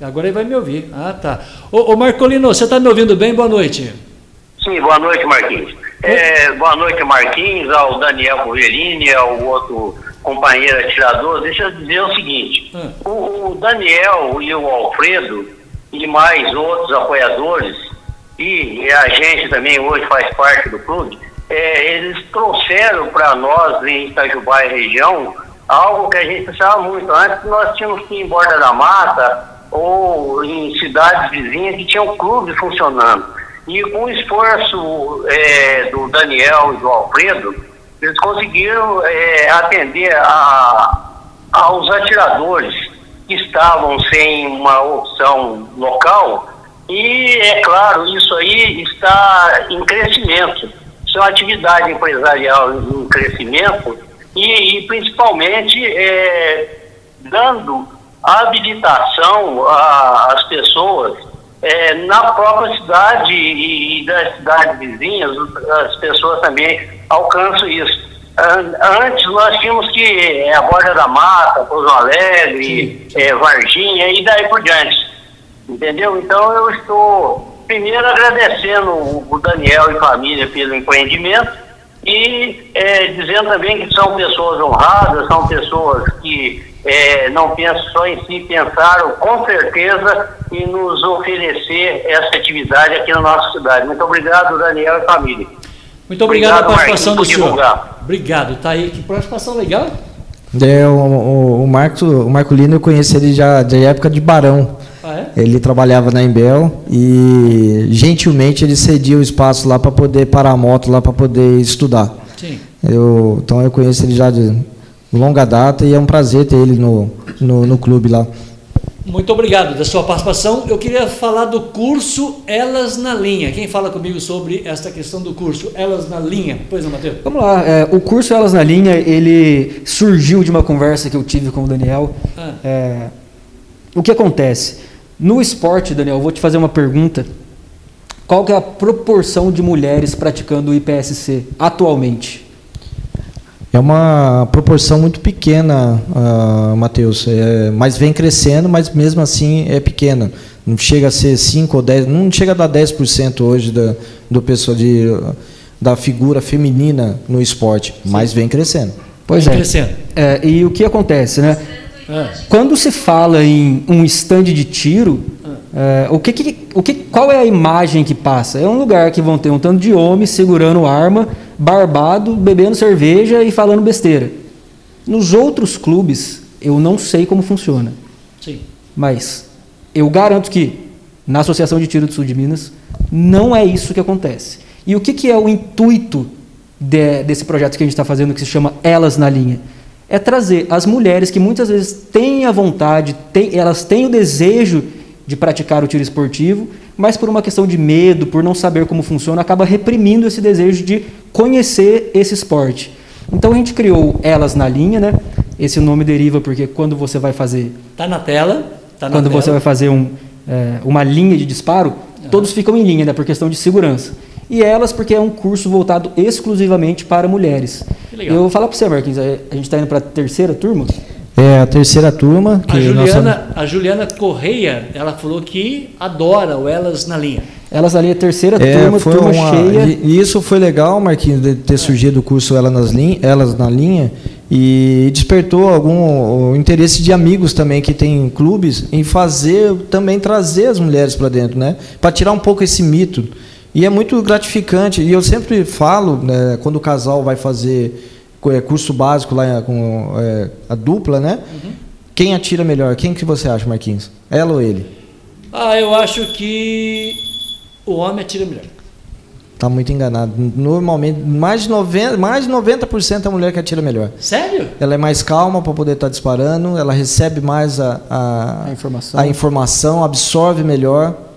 Agora ele vai me ouvir. Ah, tá. Ô, ô Marcolino, você está me ouvindo bem? Boa noite. Sim, boa noite, Marquinhos. É, boa noite, Marquinhos, ao Daniel Coverini, ao outro companheiro atirador, deixa eu dizer o seguinte: hum. o, o Daniel e o Alfredo e mais outros apoiadores, e a gente também hoje faz parte do clube, é, eles trouxeram para nós em Itajubá e região algo que a gente precisava muito. Antes nós tínhamos que ir em Borda da Mata ou em cidades vizinhas que tinham clubes funcionando. E com o esforço é, do Daniel e do Alfredo, eles conseguiram é, atender a, aos atiradores que estavam sem uma opção local. E, é claro, isso aí está em crescimento. Isso é uma atividade empresarial em crescimento e, e principalmente é, dando habilitação às pessoas é, na própria cidade e, e das cidades vizinhas, as pessoas também alcançam isso. Antes nós tínhamos que é, a Borda da Mata, Pouso Alegre, é, Varginha e daí por diante. Entendeu? Então eu estou primeiro agradecendo o Daniel e família pelo empreendimento e é, dizendo também que são pessoas honradas, são pessoas que é, não pensam só em si, pensaram com certeza em nos oferecer essa atividade aqui na nossa cidade. Muito obrigado, Daniel e família. Muito obrigado, obrigado pela participação do senhor. Divulgar. Obrigado, tá aí. Que participação legal. É, o, o, o, Marcos, o Marco Lino eu conheci ele já da época de Barão. Ah, é? Ele trabalhava na Embel e gentilmente ele cedia o espaço lá para poder parar a moto lá para poder estudar. Sim. Eu, então eu conheço ele já de longa data e é um prazer ter ele no, no, no clube lá. Muito obrigado da sua participação. Eu queria falar do curso Elas na Linha. Quem fala comigo sobre esta questão do curso Elas na Linha? Pois não, Matheus? Vamos lá. É, o curso Elas na Linha, ele surgiu de uma conversa que eu tive com o Daniel. Ah. É, o que acontece? No esporte, Daniel, eu vou te fazer uma pergunta. Qual que é a proporção de mulheres praticando o IPSC atualmente? É uma proporção muito pequena, uh, Matheus, é, mas vem crescendo, mas mesmo assim é pequena. Não chega a ser 5 ou 10, não chega a dar 10% hoje da, do pessoal de, da figura feminina no esporte, Sim. mas vem crescendo. Pois vem é. Crescendo. é. E o que acontece, né? É. Quando se fala em um stand de tiro, é, o que, que, o que, qual é a imagem que passa? É um lugar que vão ter um tanto de homens segurando arma barbado, bebendo cerveja e falando besteira. Nos outros clubes, eu não sei como funciona. Sim. Mas eu garanto que na Associação de Tiro do Sul de Minas não é isso que acontece. E o que, que é o intuito de, desse projeto que a gente está fazendo, que se chama Elas na Linha? É trazer as mulheres que muitas vezes têm a vontade, têm, elas têm o desejo de praticar o tiro esportivo, mas por uma questão de medo, por não saber como funciona, acaba reprimindo esse desejo de conhecer esse esporte. Então a gente criou Elas na Linha, né? Esse nome deriva porque quando você vai fazer. Tá na tela. Tá na quando tela. você vai fazer um, é, uma linha de disparo, uhum. todos ficam em linha, né? Por questão de segurança. E elas porque é um curso voltado exclusivamente para mulheres. Eu vou falar para você, Marquinhos, a gente está indo para a terceira turma. É a terceira turma. a, Juliana, nossa... a Juliana Correia, ela falou que adora o Elas na Linha. Elas ali, a terceira é, turma, foi turma uma, cheia. E isso foi legal, Marquinhos, de ter surgido o curso Elas, nas linha, Elas na Linha e despertou algum interesse de amigos também que tem clubes em fazer, também trazer as mulheres para dentro, né? Para tirar um pouco esse mito. E é muito gratificante. E eu sempre falo, né, quando o casal vai fazer é, curso básico lá com é, a dupla, né? Uhum. Quem atira melhor? Quem que você acha, Marquinhos? Ela ou ele? Ah, eu acho que o homem atira melhor. Tá muito enganado. Normalmente, mais de 90%, mais de 90% é a mulher que atira melhor. Sério? Ela é mais calma para poder estar tá disparando, ela recebe mais a, a, a, informação. a informação, absorve melhor.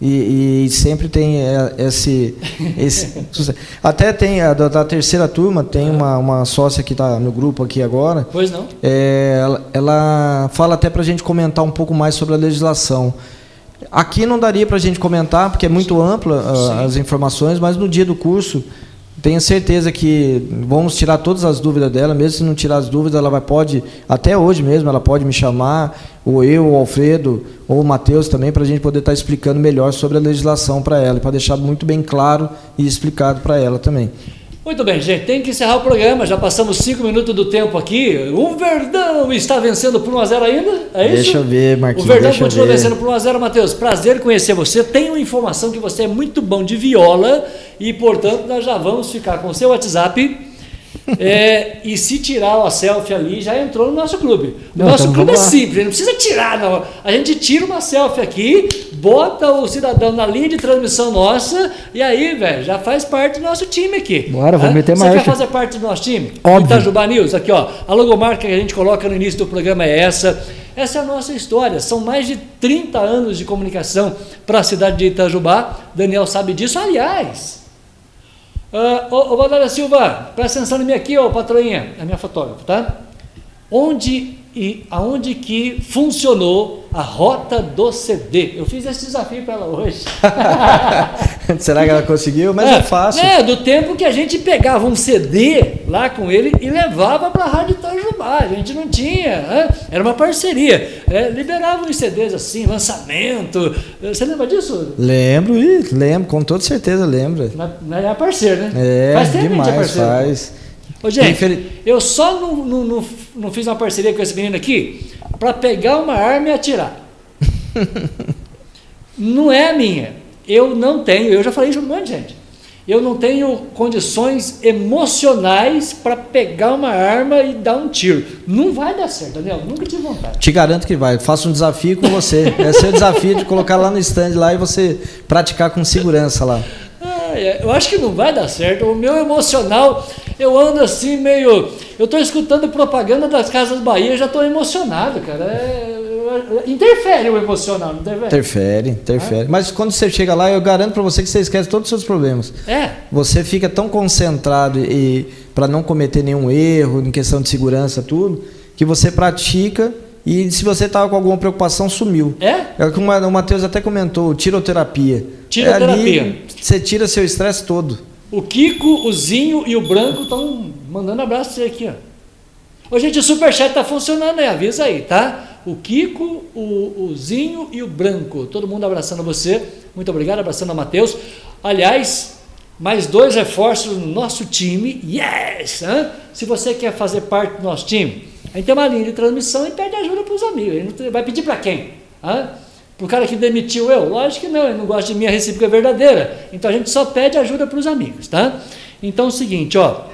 E, e, sempre tem é, esse, esse até tem a da, da, terceira turma tem uma, uma sócia que está no grupo aqui agora. Pois não? É, ela, ela fala até para a gente comentar um pouco mais sobre a legislação. Aqui não daria para a gente comentar porque é muito ampla uh, as informações mas no dia do curso tenho certeza que vamos tirar todas as dúvidas dela, mesmo se não tirar as dúvidas, ela vai pode, até hoje mesmo, ela pode me chamar, ou eu, o Alfredo, ou o Matheus também, para a gente poder estar tá explicando melhor sobre a legislação para ela, para deixar muito bem claro e explicado para ela também. Muito bem, gente, tem que encerrar o programa. Já passamos cinco minutos do tempo aqui. O Verdão está vencendo por 1x0 ainda? É isso? Deixa eu ver, Marquinhos. O Verdão continua vencendo por 1x0, Matheus. Prazer conhecer você. Tenho informação que você é muito bom de viola e, portanto, nós já vamos ficar com o seu WhatsApp é, e se tirar a selfie ali, já entrou no nosso clube. O não, nosso então clube é simples, não precisa tirar, não. A gente tira uma selfie aqui, bota o cidadão na linha de transmissão nossa, e aí, velho, já faz parte do nosso time aqui. Bora, vamos meter mais. Você quer fazer parte do nosso time? Óbvio. Itajubá News, aqui ó, a logomarca que a gente coloca no início do programa é essa. Essa é a nossa história. São mais de 30 anos de comunicação para a cidade de Itajubá. Daniel sabe disso. Aliás, Uh, ô, ô Valéria Silva, presta atenção em mim aqui, ô patroinha, é minha fotógrafa, tá? Onde e aonde que funcionou a rota do CD? Eu fiz esse desafio para ela hoje. Será que ela conseguiu? Mas é, é, fácil. É, do tempo que a gente pegava um CD lá com ele e levava para a Rádio Itajubá. A gente não tinha, né? era uma parceria. É, liberava uns CDs assim, lançamento. Você lembra disso? Lembro, lembro, com toda certeza lembro. É parceiro, né? É, faz tempo demais, que a gente é parceiro. Faz. Ô, gente, eu só não, não, não, não, fiz uma parceria com esse menino aqui para pegar uma arma e atirar. não é a minha. Eu não tenho, eu já falei isso para um monte de gente. Eu não tenho condições emocionais para pegar uma arma e dar um tiro. Não vai dar certo, Daniel. Nunca tive vontade. Te garanto que vai. Faço um desafio com você. É o desafio de colocar lá no stand lá e você praticar com segurança lá. É, eu acho que não vai dar certo. O meu emocional, eu ando assim meio. Eu estou escutando propaganda das Casas Bahia e já estou emocionado, cara. É, interfere o emocional, não interfere? Interfere, interfere. Ah. Mas quando você chega lá, eu garanto para você que você esquece todos os seus problemas. É. Você fica tão concentrado e para não cometer nenhum erro em questão de segurança, tudo, que você pratica e se você estava com alguma preocupação, sumiu. É? É como o Matheus até comentou, tiroterapia. Tiroterapia. É ali, você tira seu estresse todo. O Kiko, o Zinho e o Branco estão mandando abraço pra você aqui, ó. Ô, gente, o Superchat tá funcionando aí, avisa aí, tá? O Kiko, o, o Zinho e o Branco. Todo mundo abraçando você. Muito obrigado, abraçando a Matheus. Aliás, mais dois reforços no nosso time. Yes! Hã? Se você quer fazer parte do nosso time, a gente tem uma linha de transmissão e pede ajuda para os amigos. vai pedir para quem? Para o cara que demitiu eu? Lógico que não, ele não gosta de mim, a recíproca é verdadeira. Então a gente só pede ajuda para os amigos, tá? Então é o seguinte, ó,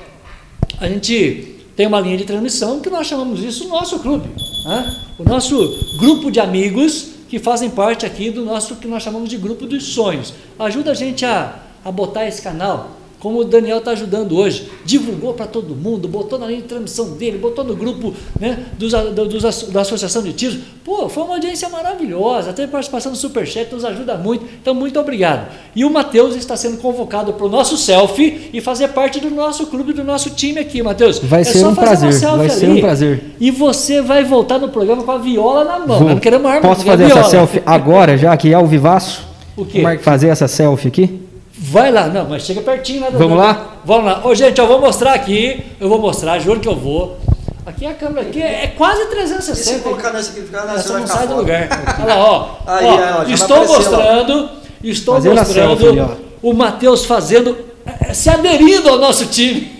a gente tem uma linha de transmissão que nós chamamos isso nosso clube, né? o nosso grupo de amigos que fazem parte aqui do nosso que nós chamamos de grupo dos sonhos. Ajuda a gente a, a botar esse canal como o Daniel está ajudando hoje, divulgou para todo mundo, botou na linha de transmissão dele, botou no grupo né, dos, dos, da Associação de Tiros. Pô, foi uma audiência maravilhosa, até participação do Superchat nos ajuda muito, então muito obrigado. E o Matheus está sendo convocado para o nosso selfie e fazer parte do nosso clube, do nosso time aqui, Matheus. Vai é ser um prazer, vai ser um prazer. E você vai voltar no programa com a viola na mão, Vou. não queremos arma. Posso fazer essa selfie agora, já que é ao vivaço? O quê? Fazer essa selfie aqui? Vai lá, não, mas chega pertinho lá do Vamos lá? Vamos lá. Ô, gente, eu vou mostrar aqui, eu vou mostrar, juro que eu vou. Aqui a câmera aqui é, é quase 360. E se colocar nessa aqui, ficar nessa não sai do lugar. Olha lá, ó. Aí, ó, ó estou mostrando, estou fazendo mostrando selfie, o Matheus fazendo, é, se aderindo ao nosso time.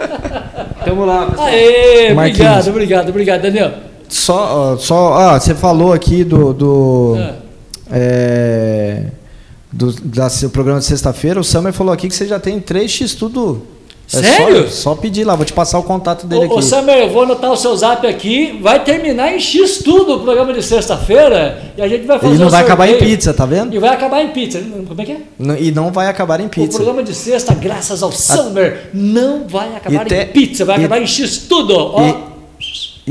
Vamos lá, pessoal. Aê, obrigado, obrigado, obrigado, Daniel. Só, só, ah, você falou aqui do, do ah. é, do da, seu programa de sexta-feira, o Summer falou aqui que você já tem 3x tudo. É Sério? Só, só, pedir lá, vou te passar o contato dele ô, aqui. Ô Summer, eu vou anotar o seu zap aqui, vai terminar em X tudo o programa de sexta-feira e a gente vai fazer E não vai sorteio. acabar em pizza, tá vendo? E vai acabar em pizza. Como é que é? e não vai acabar em pizza. O programa de sexta, graças ao Summer, não vai acabar em pizza, vai acabar em X tudo. Ó. E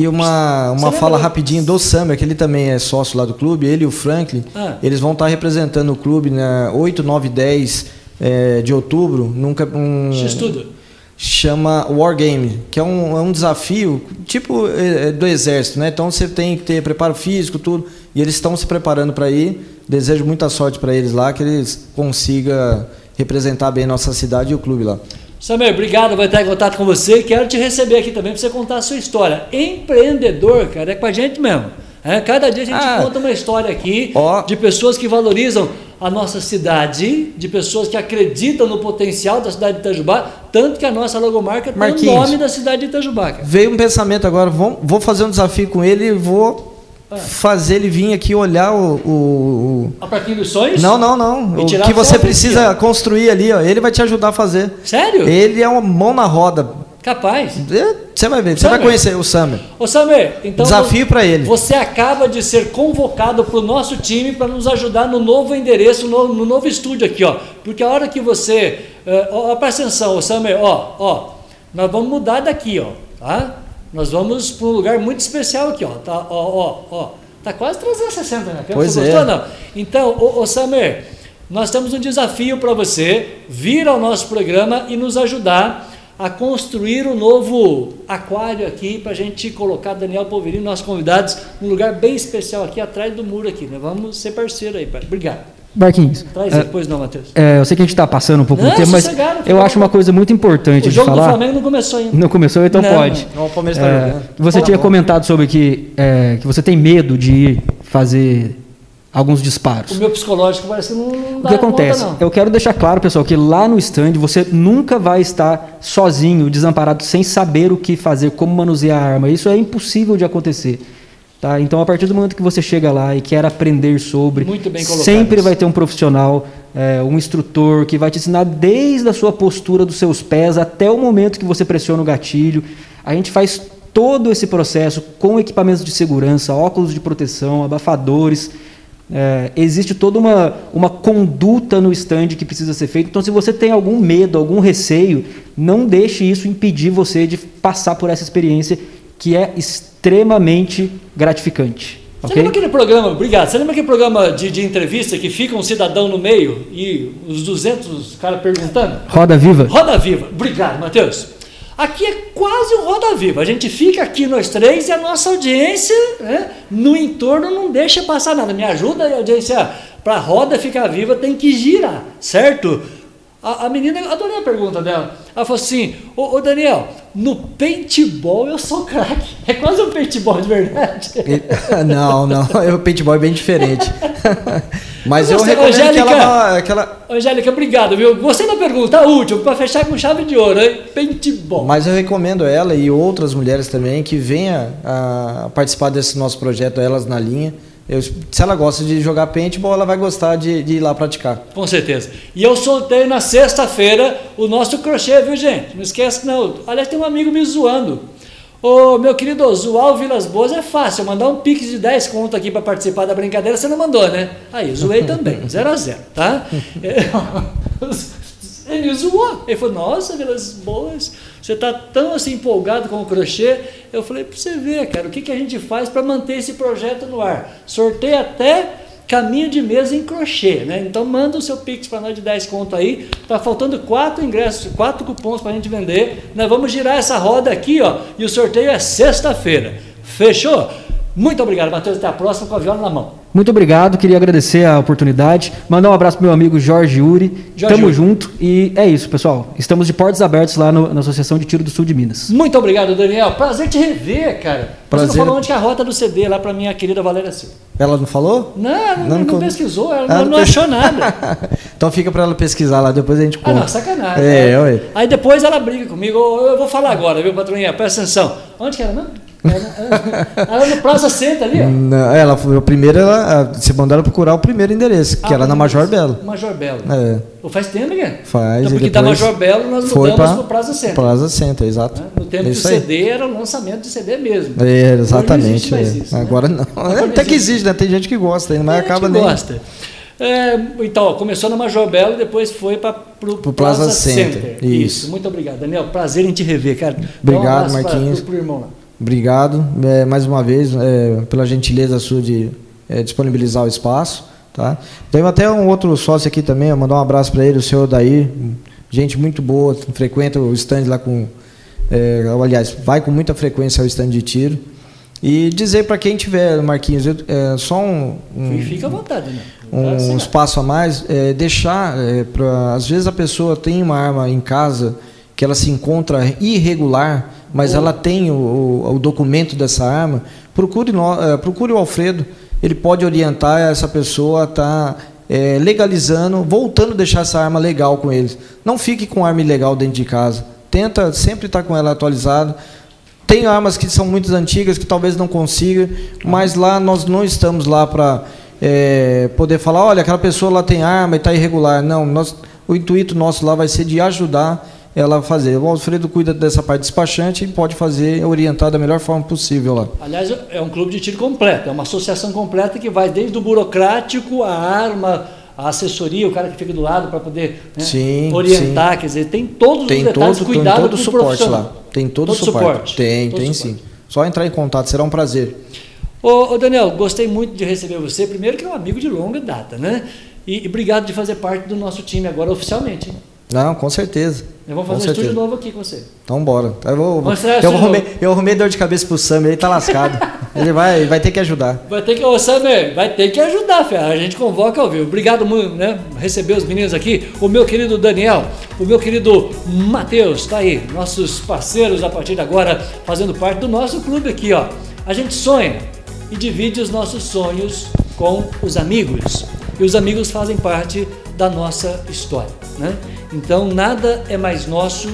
uma, uma fala rapidinho do Summer, que ele também é sócio lá do clube, ele e o Franklin, ah. eles vão estar representando o clube na 8, 9, 10 é, de outubro, nunca um X-Tudo. chama Wargame, que é um, é um desafio tipo é, é, do exército, né? Então você tem que ter preparo físico, tudo, e eles estão se preparando para ir. Desejo muita sorte para eles lá, que eles consigam representar bem nossa cidade e o clube lá. Samuel, obrigado, vai estar em contato com você. Quero te receber aqui também para você contar a sua história. Empreendedor, cara, é com a gente mesmo. É, cada dia a gente ah, conta uma história aqui ó, de pessoas que valorizam a nossa cidade, de pessoas que acreditam no potencial da cidade de Itajubá, tanto que a nossa logomarca tem o nome da cidade de Itajubá. Veio um pensamento agora, vou, vou fazer um desafio com ele e vou ah. fazer ele vir aqui olhar o. o, o... A Parquinho dos Sonhos? Não, não, não. O que você precisa aqui, construir ali, ó. Ele vai te ajudar a fazer. Sério? Ele é uma mão na roda. Capaz. Você vai ver, você vai conhecer o Samer. Ô Samer, então. Desafio para ele. Você acaba de ser convocado para o nosso time para nos ajudar no novo endereço, no, no, novo estúdio aqui, ó. Porque a hora que você. Uh, ó, presta atenção, ô Samer, ó, ó. Nós vamos mudar daqui, ó. Tá? Nós vamos para um lugar muito especial aqui, ó. Tá, ó, ó, ó. Tá quase 360, né? Pois você é. Gostou, não? Então, ô, ô Samer, nós temos um desafio para você vir ao nosso programa e nos ajudar a construir um novo aquário aqui para a gente colocar Daniel Polverino, nossos convidados, num lugar bem especial aqui atrás do muro aqui. Né? Vamos ser parceiro aí, pai. Obrigado. Barquinhos. Traz é, depois não, Matheus. É, eu sei que a gente está passando um pouco não, do tempo, mas eu acho uma coisa muito importante o de falar. O jogo do Flamengo não começou ainda. Não começou, então não, pode. Não, o Palmeiras está é, Você Fala tinha bom. comentado sobre que, é, que você tem medo de ir fazer alguns disparos. O meu psicológico parece que não, não dá O que acontece? Conta, eu quero deixar claro, pessoal, que lá no stand você nunca vai estar sozinho, desamparado, sem saber o que fazer, como manusear a arma. Isso é impossível de acontecer. Tá? Então, a partir do momento que você chega lá e quer aprender sobre, sempre vai ter um profissional, é, um instrutor que vai te ensinar desde a sua postura dos seus pés até o momento que você pressiona o gatilho. A gente faz todo esse processo com equipamentos de segurança, óculos de proteção, abafadores. É, existe toda uma, uma conduta no stand que precisa ser feita. Então, se você tem algum medo, algum receio, não deixe isso impedir você de passar por essa experiência que é extremamente gratificante. Você okay? lembra aquele programa, obrigado, você lembra aquele programa de, de entrevista que fica um cidadão no meio e os 200 caras perguntando? Roda Viva. Roda Viva. Obrigado, Matheus. Aqui é quase um roda viva. A gente fica aqui nós três e a nossa audiência né, no entorno não deixa passar nada. Me ajuda a audiência para a roda ficar viva tem que girar, certo? A, a, menina, adorei a pergunta dela. Ela falou assim: Ô, ô Daniel, no paintball eu sou craque. É quase um paintball de verdade. não, não, o paintball é bem diferente. Mas eu, eu recomendo Angélica, que ela, que ela... Angélica, obrigado, viu? Gostei da pergunta, a última, para fechar com chave de ouro, hein? Paintball. Mas eu recomendo ela e outras mulheres também que venham a participar desse nosso projeto, Elas na Linha. Eu, se ela gosta de jogar paintball, ela vai gostar de, de, ir lá praticar. Com certeza. E eu soltei na sexta-feira o nosso crochê, viu, gente? Não esquece, não. Aliás, tem um amigo me zoando. Ô, meu querido, zoar o Vilas Boas é fácil. Mandar um pix de 10 conto aqui para participar da brincadeira, você não mandou, né? Aí, zoei também. 0 a 0 tá? Ele zoou. Ele falou, nossa, Vilas Boas, você está tão assim empolgado com o crochê. Eu falei, para você ver, cara, o que, que a gente faz para manter esse projeto no ar? Sorteio até caminho de mesa em crochê, né? Então manda o seu Pix para nós de 10 conto aí. Tá faltando quatro ingressos, quatro cupons para a gente vender. Nós vamos girar essa roda aqui, ó, e o sorteio é sexta-feira. Fechou? Muito obrigado, Matheus. Até a próxima com a viola na mão. Muito obrigado, queria agradecer a oportunidade. Mandar um abraço pro meu amigo Jorge Uri. Jorge Tamo Uri. junto. E é isso, pessoal. Estamos de portas abertas lá no, na Associação de Tiro do Sul de Minas. Muito obrigado, Daniel. Prazer te rever, cara. Prazer. Você não falou onde que é a rota do CD lá pra minha querida Valéria Silva. Ela não falou? Não, não, não, não pesquisou, ela ah, não, não achou nada. então fica para ela pesquisar lá, depois a gente conta. Ah, não, sacanagem. É, é. Aí depois ela briga comigo. Eu vou falar agora, viu, patroinha? Presta atenção. Onde que era mesmo? Ela no Praça Center ali, ó. Não, ela foi a primeira, ela, você mandou ela procurar o primeiro endereço, que ah, era na Major Belo. Major Belo. É. faz tempo, né? Faz. Então, porque da Major Belo nós foi mudamos para o Praça Center. Praça Center, exato. Né? No tempo é do CD aí. era o lançamento de CD mesmo. É, exatamente. Não é. isso, né? Agora não. Agora Até que existe, né? Tem gente que gosta ainda, mas acaba nem. gosta. É, então, ó, começou na Major Belo e depois foi para o Plaza, Plaza Center. Center. Isso. Isso. Muito obrigado, Daniel. Prazer em te rever, cara. Obrigado, um Marquinhos. Para o irmão lá. Obrigado é, mais uma vez é, pela gentileza sua de é, disponibilizar o espaço. Tá? Tenho até um outro sócio aqui também, eu mandar um abraço para ele, o senhor Daí, gente muito boa, frequenta o stand lá com. É, aliás, vai com muita frequência ao stand de tiro. E dizer para quem tiver, Marquinhos, é, só um, um. Fica à vontade, né? Um, espaço a mais, é, deixar, para às vezes a pessoa tem uma arma em casa que ela se encontra irregular, mas ela tem o, o, o documento dessa arma, procure, no, uh, procure o Alfredo, ele pode orientar essa pessoa a estar tá, é, legalizando, voltando a deixar essa arma legal com eles. Não fique com arma ilegal dentro de casa. Tenta sempre estar com ela atualizada. Tem armas que são muito antigas que talvez não consiga, mas lá nós não estamos lá para é, poder falar, olha, aquela pessoa lá tem arma e está irregular. Não, nós, o intuito nosso lá vai ser de ajudar ela fazer. O Alfredo cuida dessa parte despachante e pode fazer, orientar da melhor forma possível lá. Aliás, é um clube de tiro completo, é uma associação completa que vai desde o burocrático, a arma, a assessoria, o cara que fica do lado para poder né, sim, orientar, sim. quer dizer, tem todos tem os detalhes, todo, cuidado tem todo o suporte lá. Tem todo, o suporte. suporte. Tem, todo tem suporte. sim. Só entrar em contato, será um prazer. Ô, ô, Daniel, gostei muito de receber você. Primeiro que é um amigo de longa data, né? E, e obrigado de fazer parte do nosso time agora oficialmente. Não, com certeza. Eu vou fazer com um certeza. estúdio novo aqui com você. Então bora. Eu, vou, eu, arrumei, eu arrumei dor de cabeça pro Sam, ele tá lascado. ele vai, vai ter que ajudar. Vai ter que, ô Samer, vai ter que ajudar, Fé. A gente convoca ao vivo. Obrigado muito, né? Receber os meninos aqui. O meu querido Daniel, o meu querido Matheus, tá aí. Nossos parceiros a partir de agora, fazendo parte do nosso clube aqui, ó. A gente sonha e divide os nossos sonhos com os amigos. E os amigos fazem parte da nossa história, né? Então, nada é mais nosso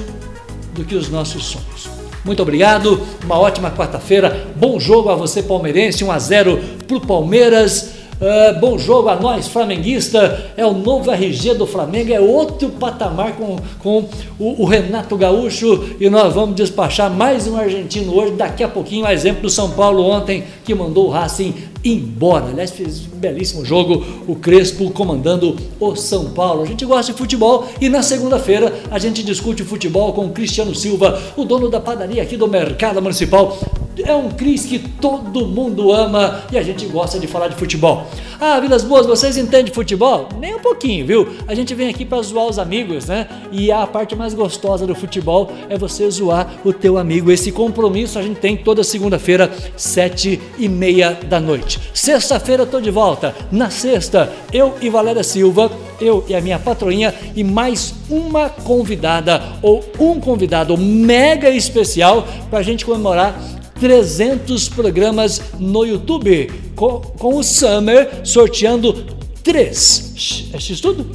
do que os nossos sonhos. Muito obrigado, uma ótima quarta-feira, bom jogo a você palmeirense, 1 a 0 para o Palmeiras. Uh, bom jogo a nós, flamenguista. É o novo RG do Flamengo, é outro patamar com, com o, o, Renato Gaúcho. E nós vamos despachar mais um argentino hoje. Daqui a pouquinho, exemplo do São Paulo ontem, que mandou o Racing embora. Aliás, fez um belíssimo jogo o Crespo comandando o São Paulo. A gente gosta de futebol e na segunda-feira a gente discute futebol com o Cristiano Silva, o dono da padaria aqui do Mercado Municipal. É um Cris que todo mundo ama e a gente gosta de falar de futebol. Ah, Vilas Boas, vocês entendem de futebol? Nem um pouquinho, viu? A gente vem aqui para zoar os amigos, né? E a parte mais gostosa do futebol é você zoar o teu amigo. Esse compromisso a gente tem toda segunda-feira, sete e meia da noite. Sexta-feira eu tô de volta. Na sexta, eu e Valéria Silva, eu e a minha patroinha e mais uma convidada ou um convidado mega especial para a gente comemorar 300 programas no YouTube, com, com o Summer sorteando três. É X-Tudo?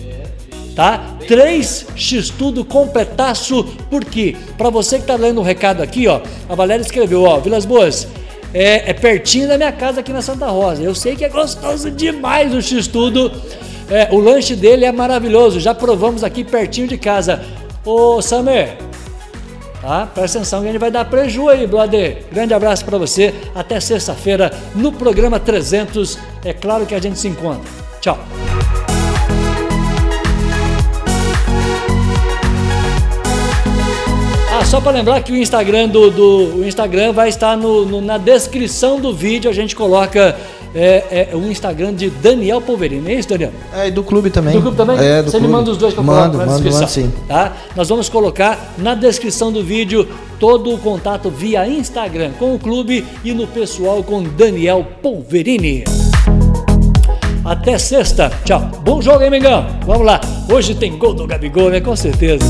Tá? Três X-Tudo completaço, por quê? Para você que tá lendo o um recado aqui, ó, a Valéria escreveu, ó, Vilas Boas, é, é, pertinho da minha casa aqui na Santa Rosa. Eu sei que é gostoso demais o X-Tudo. É, o lanche dele é maravilhoso. Já provamos aqui pertinho de casa. Ô, Samer, Tá? Presta atenção que a gente vai dar preju aí, brother. Grande abraço para você. Até sexta-feira no programa 300. É claro que a gente se encontra. Tchau. Só para lembrar que o Instagram do, do o Instagram vai estar no, no, na descrição do vídeo. A gente coloca é, é o Instagram de Daniel Polverino, é isso, Daniel? É, e do clube também. Do clube também? É, do Você clube. me manda os dois para colocar na descrição. Mando, sim. Tá? Nós vamos colocar na descrição do vídeo todo o contato via Instagram com o clube e no pessoal com Daniel Polverini. Até sexta. Tchau. Bom jogo, hein, Mengão? Vamos lá. Hoje tem gol do Gabigol, né? Com certeza.